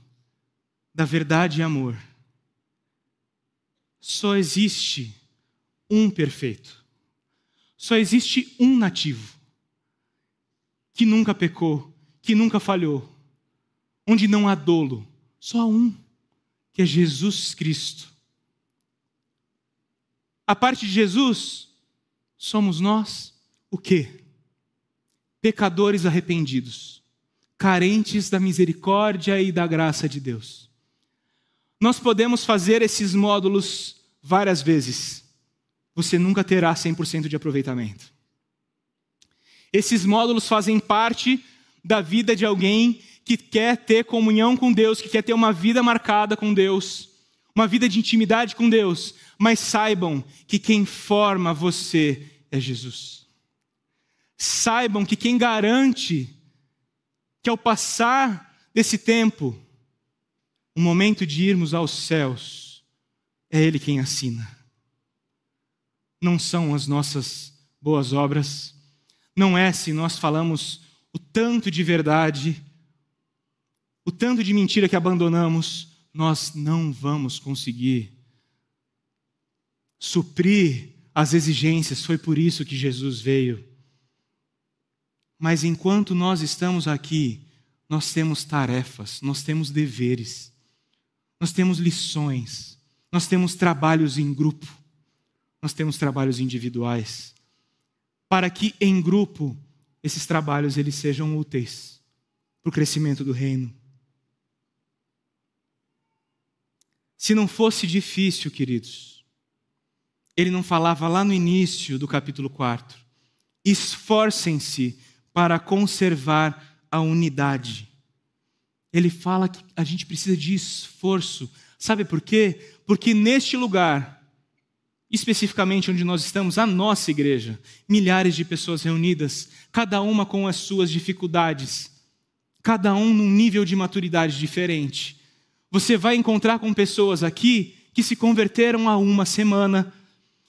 da verdade e amor, só existe um perfeito. Só existe um nativo que nunca pecou, que nunca falhou, onde não há dolo. Só um que é Jesus Cristo. A parte de Jesus, somos nós o quê? Pecadores arrependidos, carentes da misericórdia e da graça de Deus. Nós podemos fazer esses módulos várias vezes. Você nunca terá 100% de aproveitamento. Esses módulos fazem parte da vida de alguém que quer ter comunhão com Deus, que quer ter uma vida marcada com Deus, uma vida de intimidade com Deus, mas saibam que quem forma você é Jesus. Saibam que quem garante que ao passar desse tempo, o momento de irmos aos céus, é Ele quem assina. Não são as nossas boas obras, não é se nós falamos o tanto de verdade o tanto de mentira que abandonamos, nós não vamos conseguir suprir as exigências. Foi por isso que Jesus veio. Mas enquanto nós estamos aqui, nós temos tarefas, nós temos deveres, nós temos lições, nós temos trabalhos em grupo, nós temos trabalhos individuais, para que em grupo esses trabalhos eles sejam úteis para o crescimento do reino. Se não fosse difícil, queridos, ele não falava lá no início do capítulo 4. Esforcem-se para conservar a unidade. Ele fala que a gente precisa de esforço. Sabe por quê? Porque neste lugar, especificamente onde nós estamos, a nossa igreja, milhares de pessoas reunidas, cada uma com as suas dificuldades, cada um num nível de maturidade diferente. Você vai encontrar com pessoas aqui que se converteram há uma semana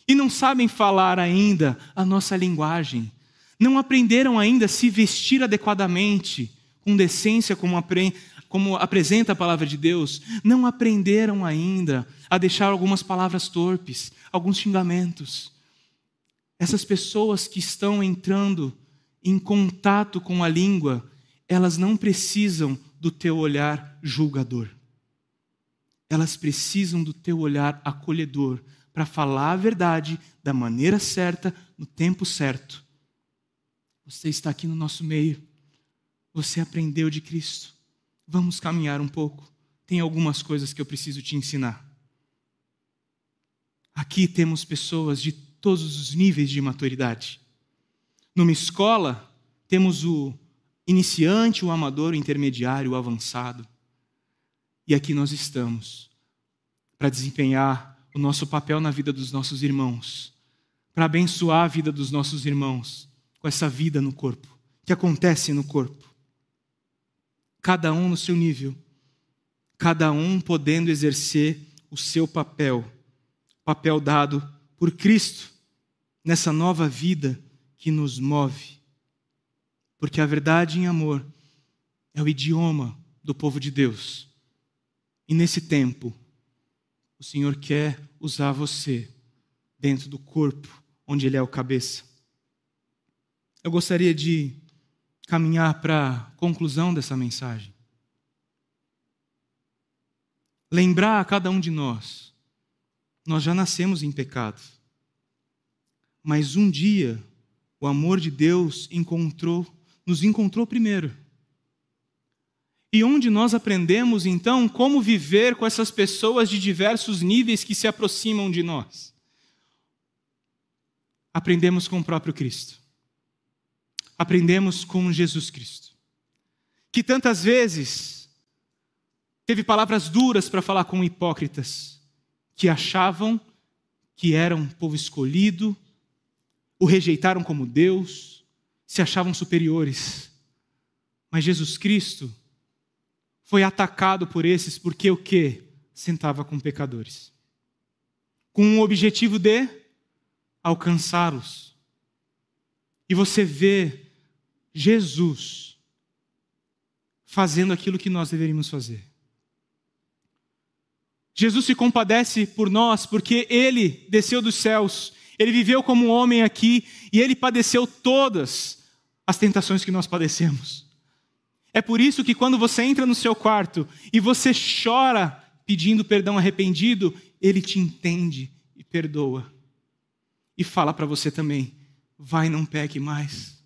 e não sabem falar ainda a nossa linguagem, não aprenderam ainda a se vestir adequadamente, com decência, como aprendem. como apresenta a palavra de Deus, não aprenderam ainda a deixar algumas palavras torpes, alguns xingamentos. Essas pessoas que estão entrando em contato com a língua, elas não precisam do teu olhar julgador. Elas precisam do teu olhar acolhedor para falar a verdade da maneira certa, no tempo certo. Você está aqui no nosso meio. Você aprendeu de Cristo. Vamos caminhar um pouco. Tem algumas coisas que eu preciso te ensinar. Aqui temos pessoas de todos os níveis de maturidade. Numa escola, temos o iniciante, o amador, o intermediário, o avançado. E aqui nós estamos para desempenhar o nosso papel na vida dos nossos irmãos, para abençoar a vida dos nossos irmãos com essa vida no corpo, que acontece no corpo. Cada um no seu nível, cada um podendo exercer o seu papel, papel dado por Cristo nessa nova vida que nos move. Porque a verdade em amor é o idioma do povo de Deus. E nesse tempo, o Senhor quer usar você dentro do corpo onde Ele é o cabeça. Eu gostaria de caminhar para a conclusão dessa mensagem. Lembrar a cada um de nós, nós já nascemos em pecado, mas um dia o amor de Deus encontrou, nos encontrou primeiro. E onde nós aprendemos então como viver com essas pessoas de diversos níveis que se aproximam de nós? Aprendemos com o próprio Cristo. Aprendemos com Jesus Cristo. Que tantas vezes teve palavras duras para falar com hipócritas que achavam que eram povo escolhido, o rejeitaram como Deus, se achavam superiores. Mas Jesus Cristo foi atacado por esses porque o que? Sentava com pecadores. Com o objetivo de alcançá-los. E você vê Jesus fazendo aquilo que nós deveríamos fazer. Jesus se compadece por nós porque ele desceu dos céus, ele viveu como um homem aqui e ele padeceu todas as tentações que nós padecemos. É por isso que quando você entra no seu quarto e você chora pedindo perdão arrependido, ele te entende e perdoa. E fala para você também: vai, não peque mais.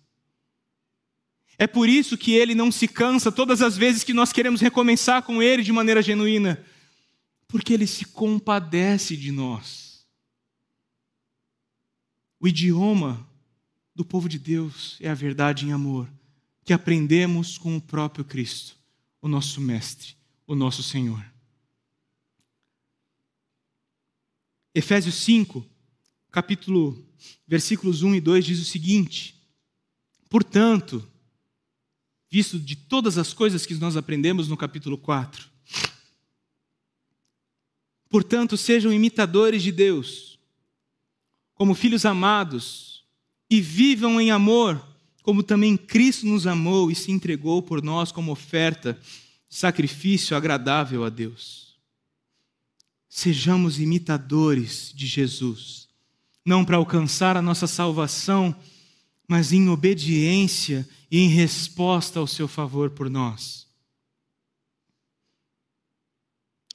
É por isso que ele não se cansa todas as vezes que nós queremos recomeçar com ele de maneira genuína, porque ele se compadece de nós. O idioma do povo de Deus é a verdade em amor que aprendemos com o próprio Cristo, o nosso Mestre, o nosso Senhor. Efésios 5, capítulo, versículos 1 e 2 diz o seguinte: Portanto, visto de todas as coisas que nós aprendemos no capítulo 4, portanto, sejam imitadores de Deus, como filhos amados, e vivam em amor como também Cristo nos amou e se entregou por nós como oferta, sacrifício agradável a Deus. Sejamos imitadores de Jesus, não para alcançar a nossa salvação, mas em obediência e em resposta ao seu favor por nós.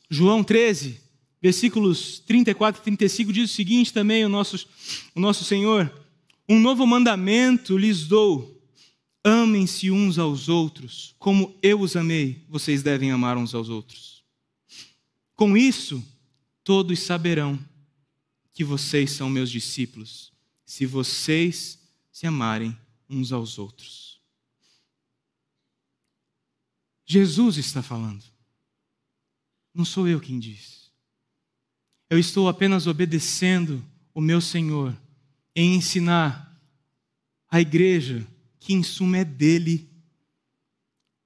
João 13, versículos 34 e 35 diz o seguinte também, o nosso, o nosso Senhor. Um novo mandamento lhes dou: amem-se uns aos outros, como eu os amei, vocês devem amar uns aos outros. Com isso, todos saberão que vocês são meus discípulos, se vocês se amarem uns aos outros. Jesus está falando. Não sou eu quem diz. Eu estou apenas obedecendo o meu Senhor em ensinar a igreja, que em suma é dele,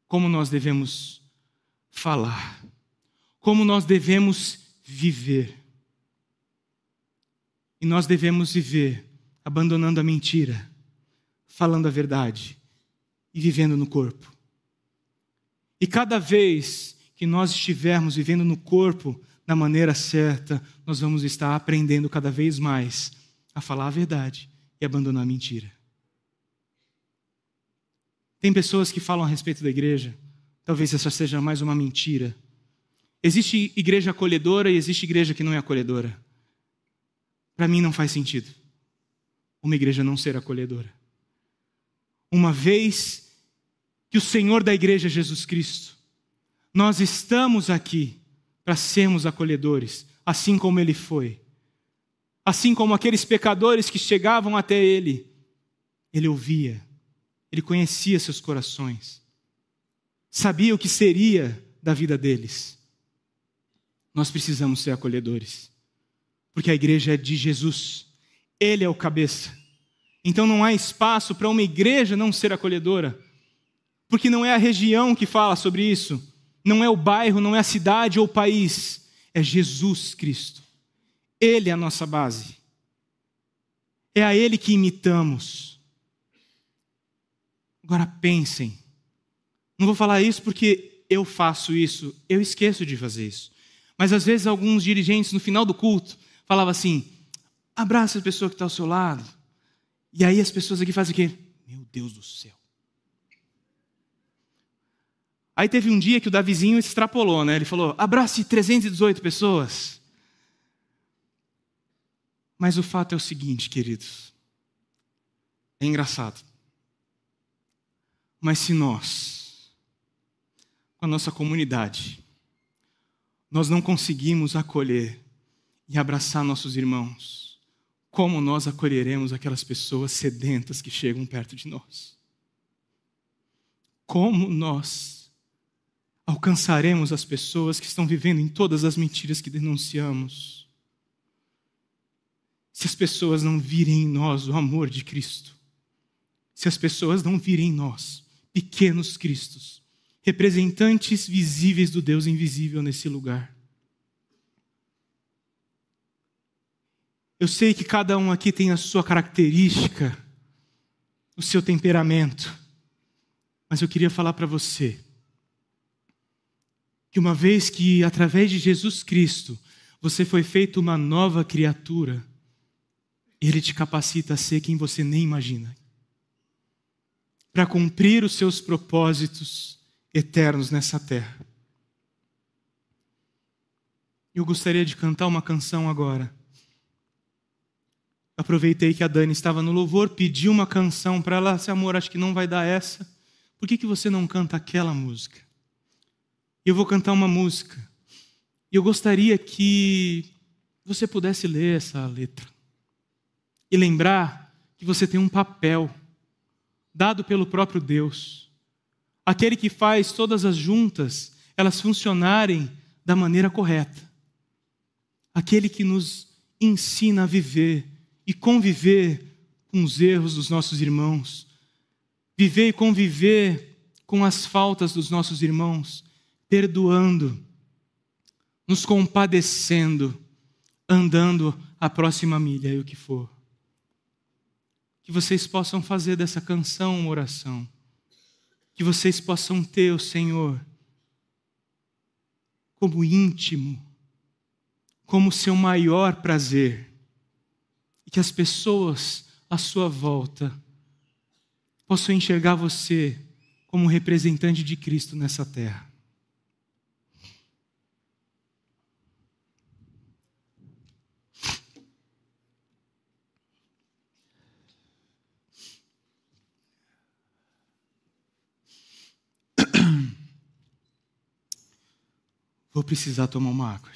como nós devemos falar, como nós devemos viver. E nós devemos viver abandonando a mentira, falando a verdade e vivendo no corpo. E cada vez que nós estivermos vivendo no corpo da maneira certa, nós vamos estar aprendendo cada vez mais a falar a verdade e abandonar a mentira. Tem pessoas que falam a respeito da igreja, talvez essa seja mais uma mentira. Existe igreja acolhedora e existe igreja que não é acolhedora. Para mim não faz sentido uma igreja não ser acolhedora. Uma vez que o Senhor da igreja é Jesus Cristo, nós estamos aqui para sermos acolhedores, assim como ele foi. Assim como aqueles pecadores que chegavam até ele, ele ouvia, ele conhecia seus corações, sabia o que seria da vida deles. Nós precisamos ser acolhedores, porque a igreja é de Jesus, ele é o cabeça. Então não há espaço para uma igreja não ser acolhedora, porque não é a região que fala sobre isso, não é o bairro, não é a cidade ou o país, é Jesus Cristo. Ele é a nossa base. É a Ele que imitamos. Agora pensem. Não vou falar isso porque eu faço isso, eu esqueço de fazer isso. Mas às vezes alguns dirigentes no final do culto falavam assim: abraça a pessoa que está ao seu lado. E aí as pessoas aqui fazem o quê? Meu Deus do céu. Aí teve um dia que o Davizinho extrapolou, né? Ele falou: abrace 318 pessoas. Mas o fato é o seguinte, queridos. É engraçado. Mas se nós, com a nossa comunidade, nós não conseguimos acolher e abraçar nossos irmãos, como nós acolheremos aquelas pessoas sedentas que chegam perto de nós? Como nós alcançaremos as pessoas que estão vivendo em todas as mentiras que denunciamos. Se as pessoas não virem em nós o amor de Cristo, se as pessoas não virem em nós pequenos Cristos, representantes visíveis do Deus invisível nesse lugar. Eu sei que cada um aqui tem a sua característica, o seu temperamento, mas eu queria falar para você que uma vez que através de Jesus Cristo você foi feito uma nova criatura, ele te capacita a ser quem você nem imagina. Para cumprir os seus propósitos eternos nessa terra. Eu gostaria de cantar uma canção agora. Aproveitei que a Dani estava no louvor, pedi uma canção para ela, se amor, acho que não vai dar essa. Por que, que você não canta aquela música? Eu vou cantar uma música. E eu gostaria que você pudesse ler essa letra e lembrar que você tem um papel dado pelo próprio Deus, aquele que faz todas as juntas elas funcionarem da maneira correta, aquele que nos ensina a viver e conviver com os erros dos nossos irmãos, viver e conviver com as faltas dos nossos irmãos, perdoando, nos compadecendo, andando a próxima milha e o que for. Que vocês possam fazer dessa canção uma oração. Que vocês possam ter o Senhor como íntimo, como seu maior prazer. Que as pessoas à sua volta possam enxergar você como representante de Cristo nessa terra. Vou precisar tomar uma água,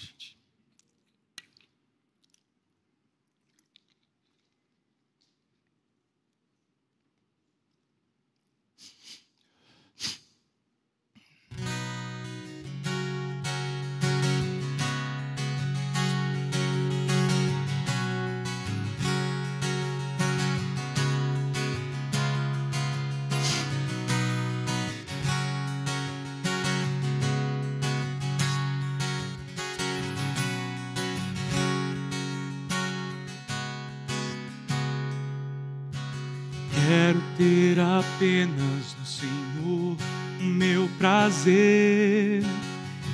Quero ter apenas no Senhor o meu prazer.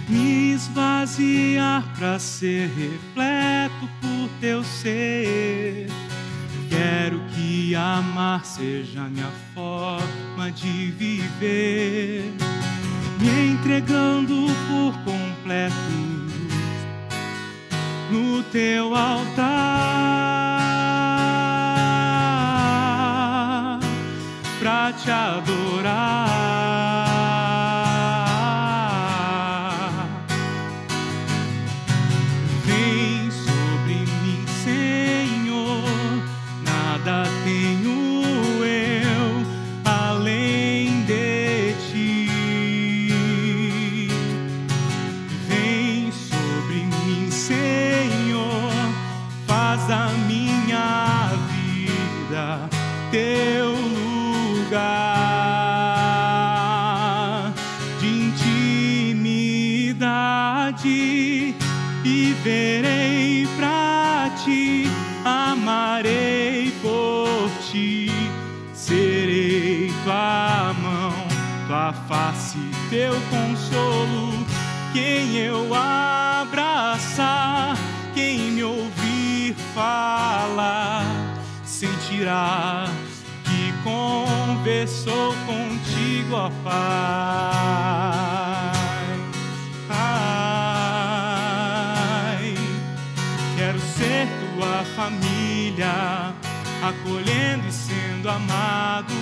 Me esvaziar para ser repleto por teu ser. Quero que amar seja minha forma de viver, me entregando por completo no teu altar te adorar. Teu consolo. Quem eu abraçar, quem me ouvir falar, sentirá que conversou contigo, ó Pai. Pai, quero ser tua família, acolhendo e sendo amado.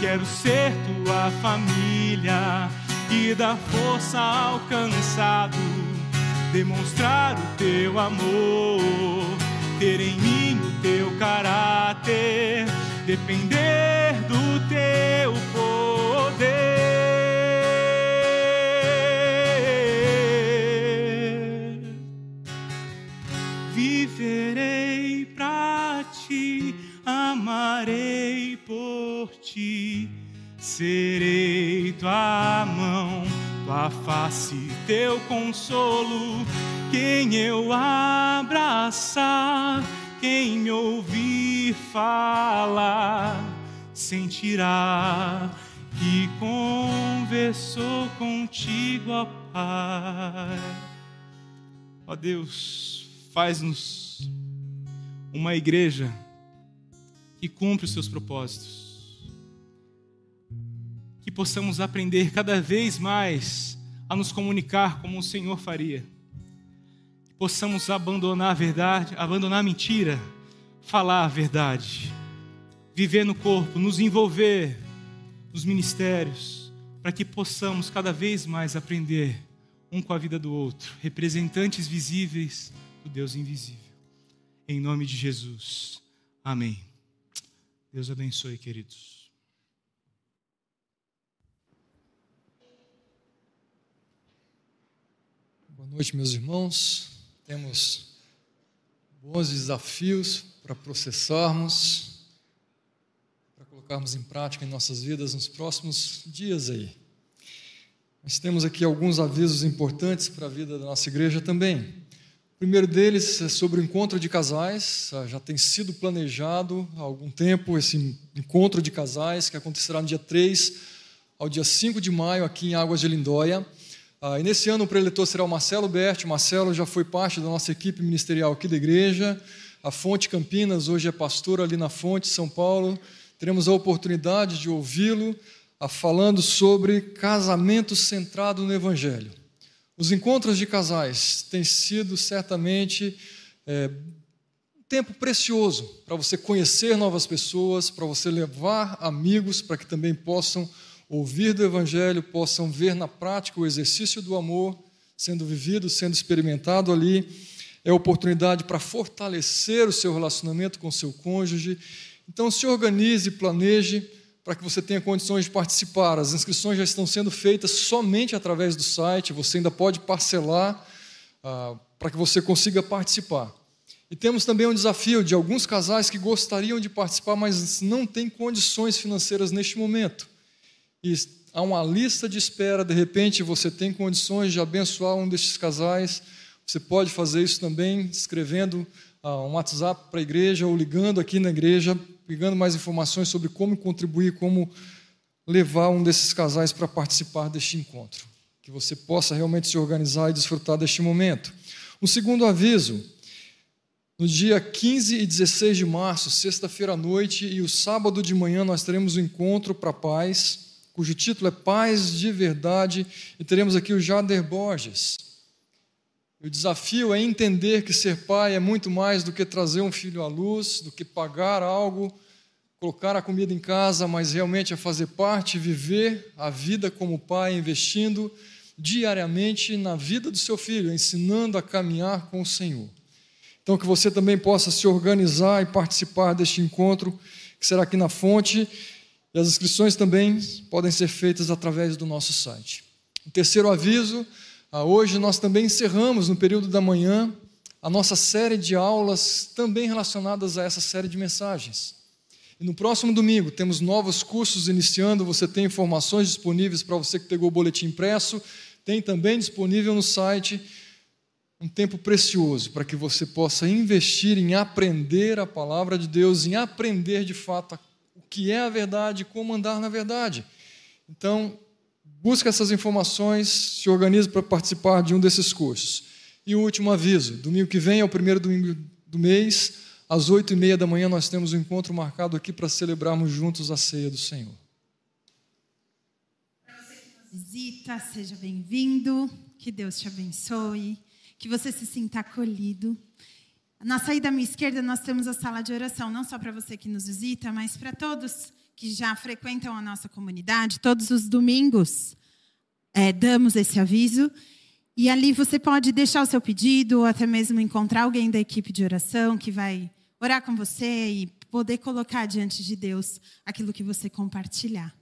Quero ser tua família e dar força ao cansado, demonstrar o teu amor, ter em mim o teu caráter, depender do teu poder. Viverei pra ti, amarei por ti, serei tua mão, tua face, teu consolo. Quem eu abraçar, quem me ouvir falar, sentirá que conversou contigo, ó Pai. Ó Deus, faz-nos uma igreja que cumpre os seus propósitos. Possamos aprender cada vez mais a nos comunicar como o Senhor faria. Que possamos abandonar a verdade, abandonar a mentira, falar a verdade. Viver no corpo, nos envolver nos ministérios, para que possamos cada vez mais aprender um com a vida do outro, representantes visíveis do Deus invisível. Em nome de Jesus. Amém. Deus abençoe, queridos. Boa noite, meus irmãos. Temos bons desafios para processarmos, para colocarmos em prática em nossas vidas nos próximos dias aí. Mas temos aqui alguns avisos importantes para a vida da nossa igreja também. O primeiro deles é sobre o encontro de casais. Ah, Já tem sido planejado há algum tempo esse encontro de casais que acontecerá no dia 3 ao dia 5 de maio aqui em Águas de Lindóia. Ah, e nesse ano o preletor será o Marcelo Berti. O Marcelo já foi parte da nossa equipe ministerial aqui da igreja. A Fonte Campinas hoje é pastor ali na Fonte, São Paulo. Teremos a oportunidade de ouvi-lo ah, falando sobre casamento centrado no Evangelho. Os encontros de casais têm sido certamente é, um tempo precioso para você conhecer novas pessoas, para você levar amigos para que também possam ouvir do Evangelho, possam ver na prática o exercício do amor sendo vivido, sendo experimentado ali. É oportunidade para fortalecer o seu relacionamento com o seu cônjuge. Então, se organize, planeje para que você tenha condições de participar. As inscrições já estão sendo feitas somente através do site, você ainda pode parcelar ah, para que você consiga participar. E temos também um desafio de alguns casais que gostariam de participar, mas não têm condições financeiras neste momento. E há uma lista de espera, de repente você tem condições de abençoar um destes casais. Você pode fazer isso também escrevendo ah, um WhatsApp para a igreja ou ligando aqui na igreja, pegando mais informações sobre como contribuir, como levar um desses casais para participar deste encontro. Que você possa realmente se organizar e desfrutar deste momento. Um segundo aviso: no dia 15 e 16 de março, sexta-feira à noite e o sábado de manhã, nós teremos o um encontro para paz, cujo título é Paz de Verdade, e teremos aqui o Jader Borges. O desafio é entender que ser pai é muito mais do que trazer um filho à luz, do que pagar algo, colocar a comida em casa, mas realmente é fazer parte, viver a vida como pai, investindo diariamente na vida do seu filho, ensinando a caminhar com o Senhor. Então, que você também possa se organizar e participar deste encontro, que será aqui na fonte, e as inscrições também podem ser feitas através do nosso site. O terceiro aviso ah, hoje nós também encerramos, no período da manhã, a nossa série de aulas também relacionadas a essa série de mensagens. E no próximo domingo temos novos cursos iniciando, você tem informações disponíveis para você que pegou o boletim impresso, tem também disponível no site um tempo precioso para que você possa investir em aprender a palavra de Deus, em aprender de fato o que é a verdade, como andar na verdade. Então, Busque essas informações, se organize para participar de um desses cursos. E o último aviso: domingo que vem é o primeiro domingo do mês, às oito e meia da manhã, nós temos um encontro marcado aqui para celebrarmos juntos a ceia do Senhor. Visita, seja bem-vindo, que Deus te abençoe, que você se sinta acolhido. Na saída à minha esquerda, nós temos a sala de oração, não só para você que nos visita, mas para todos que já frequentam a nossa comunidade, todos os domingos é, damos esse aviso. E ali você pode deixar o seu pedido, ou até mesmo encontrar alguém da equipe de oração que vai orar com você e poder colocar diante de Deus aquilo que você compartilhar.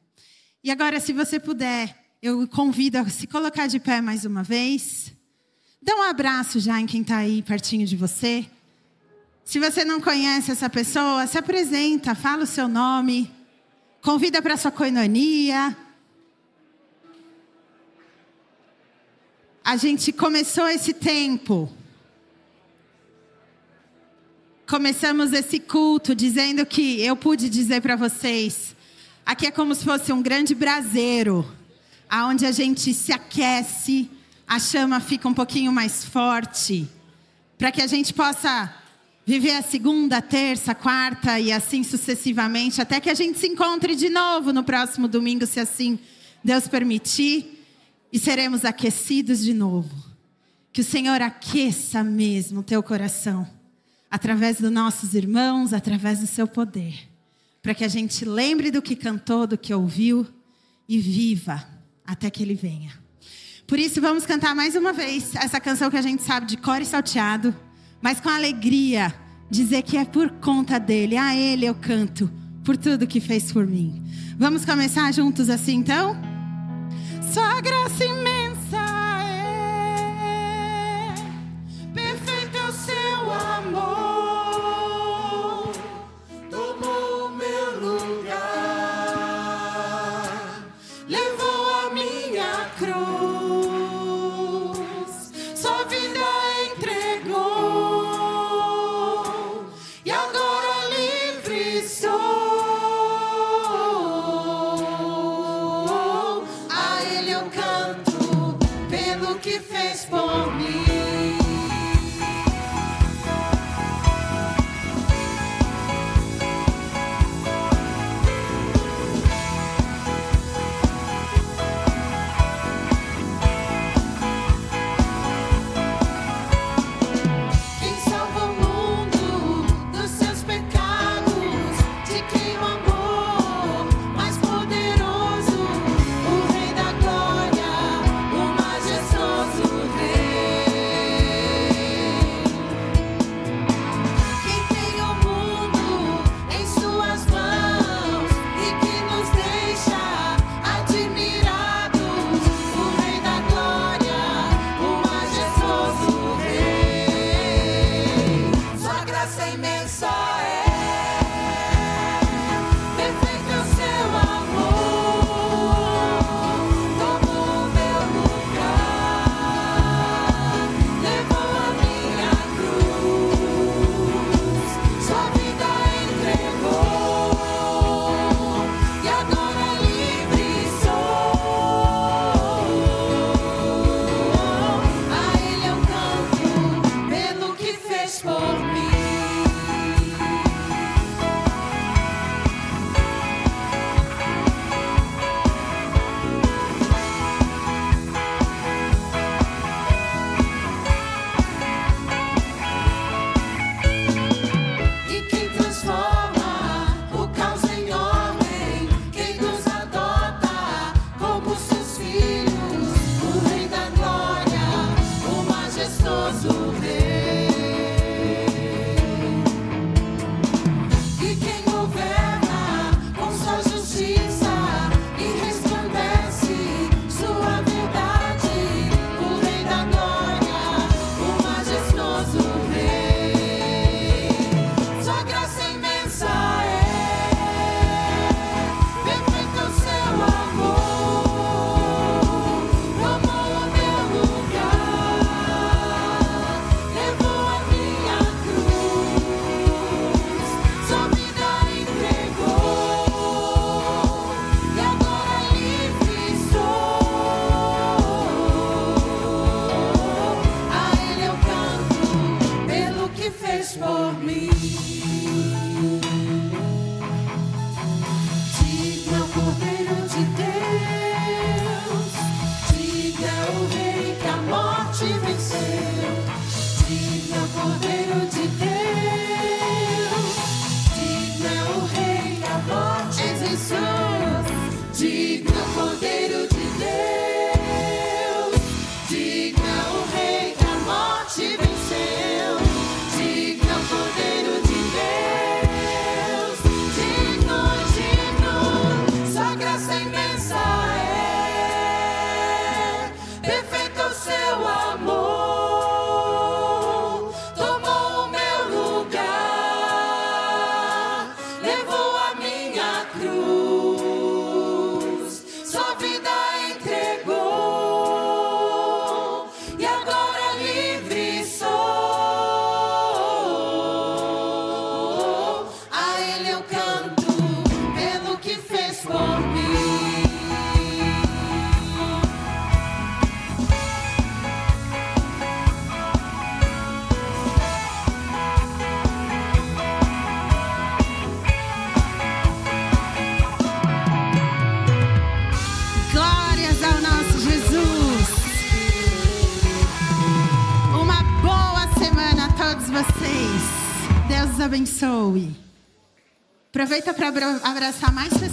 E agora, se você puder, eu convido a se colocar de pé mais uma vez. Dá um abraço já em quem está aí pertinho de você. Se você não conhece essa pessoa, se apresenta, fala o seu nome. Convida para sua coinonia. A gente começou esse tempo. Começamos esse culto dizendo que eu pude dizer para vocês, aqui é como se fosse um grande braseiro, aonde a gente se aquece, a chama fica um pouquinho mais forte, para que a gente possa Viver a segunda, terça, quarta e assim sucessivamente, até que a gente se encontre de novo no próximo domingo, se assim Deus permitir, e seremos aquecidos de novo. Que o Senhor aqueça mesmo o teu coração, através dos nossos irmãos, através do seu poder, para que a gente lembre do que cantou, do que ouviu e viva até que ele venha. Por isso, vamos cantar mais uma vez essa canção que a gente sabe de cor e salteado mas com alegria, dizer que é por conta dele, a ele eu canto, por tudo que fez por mim. Vamos começar juntos assim então? Sua graça imensa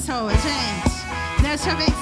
Gente. Deus te abençoe.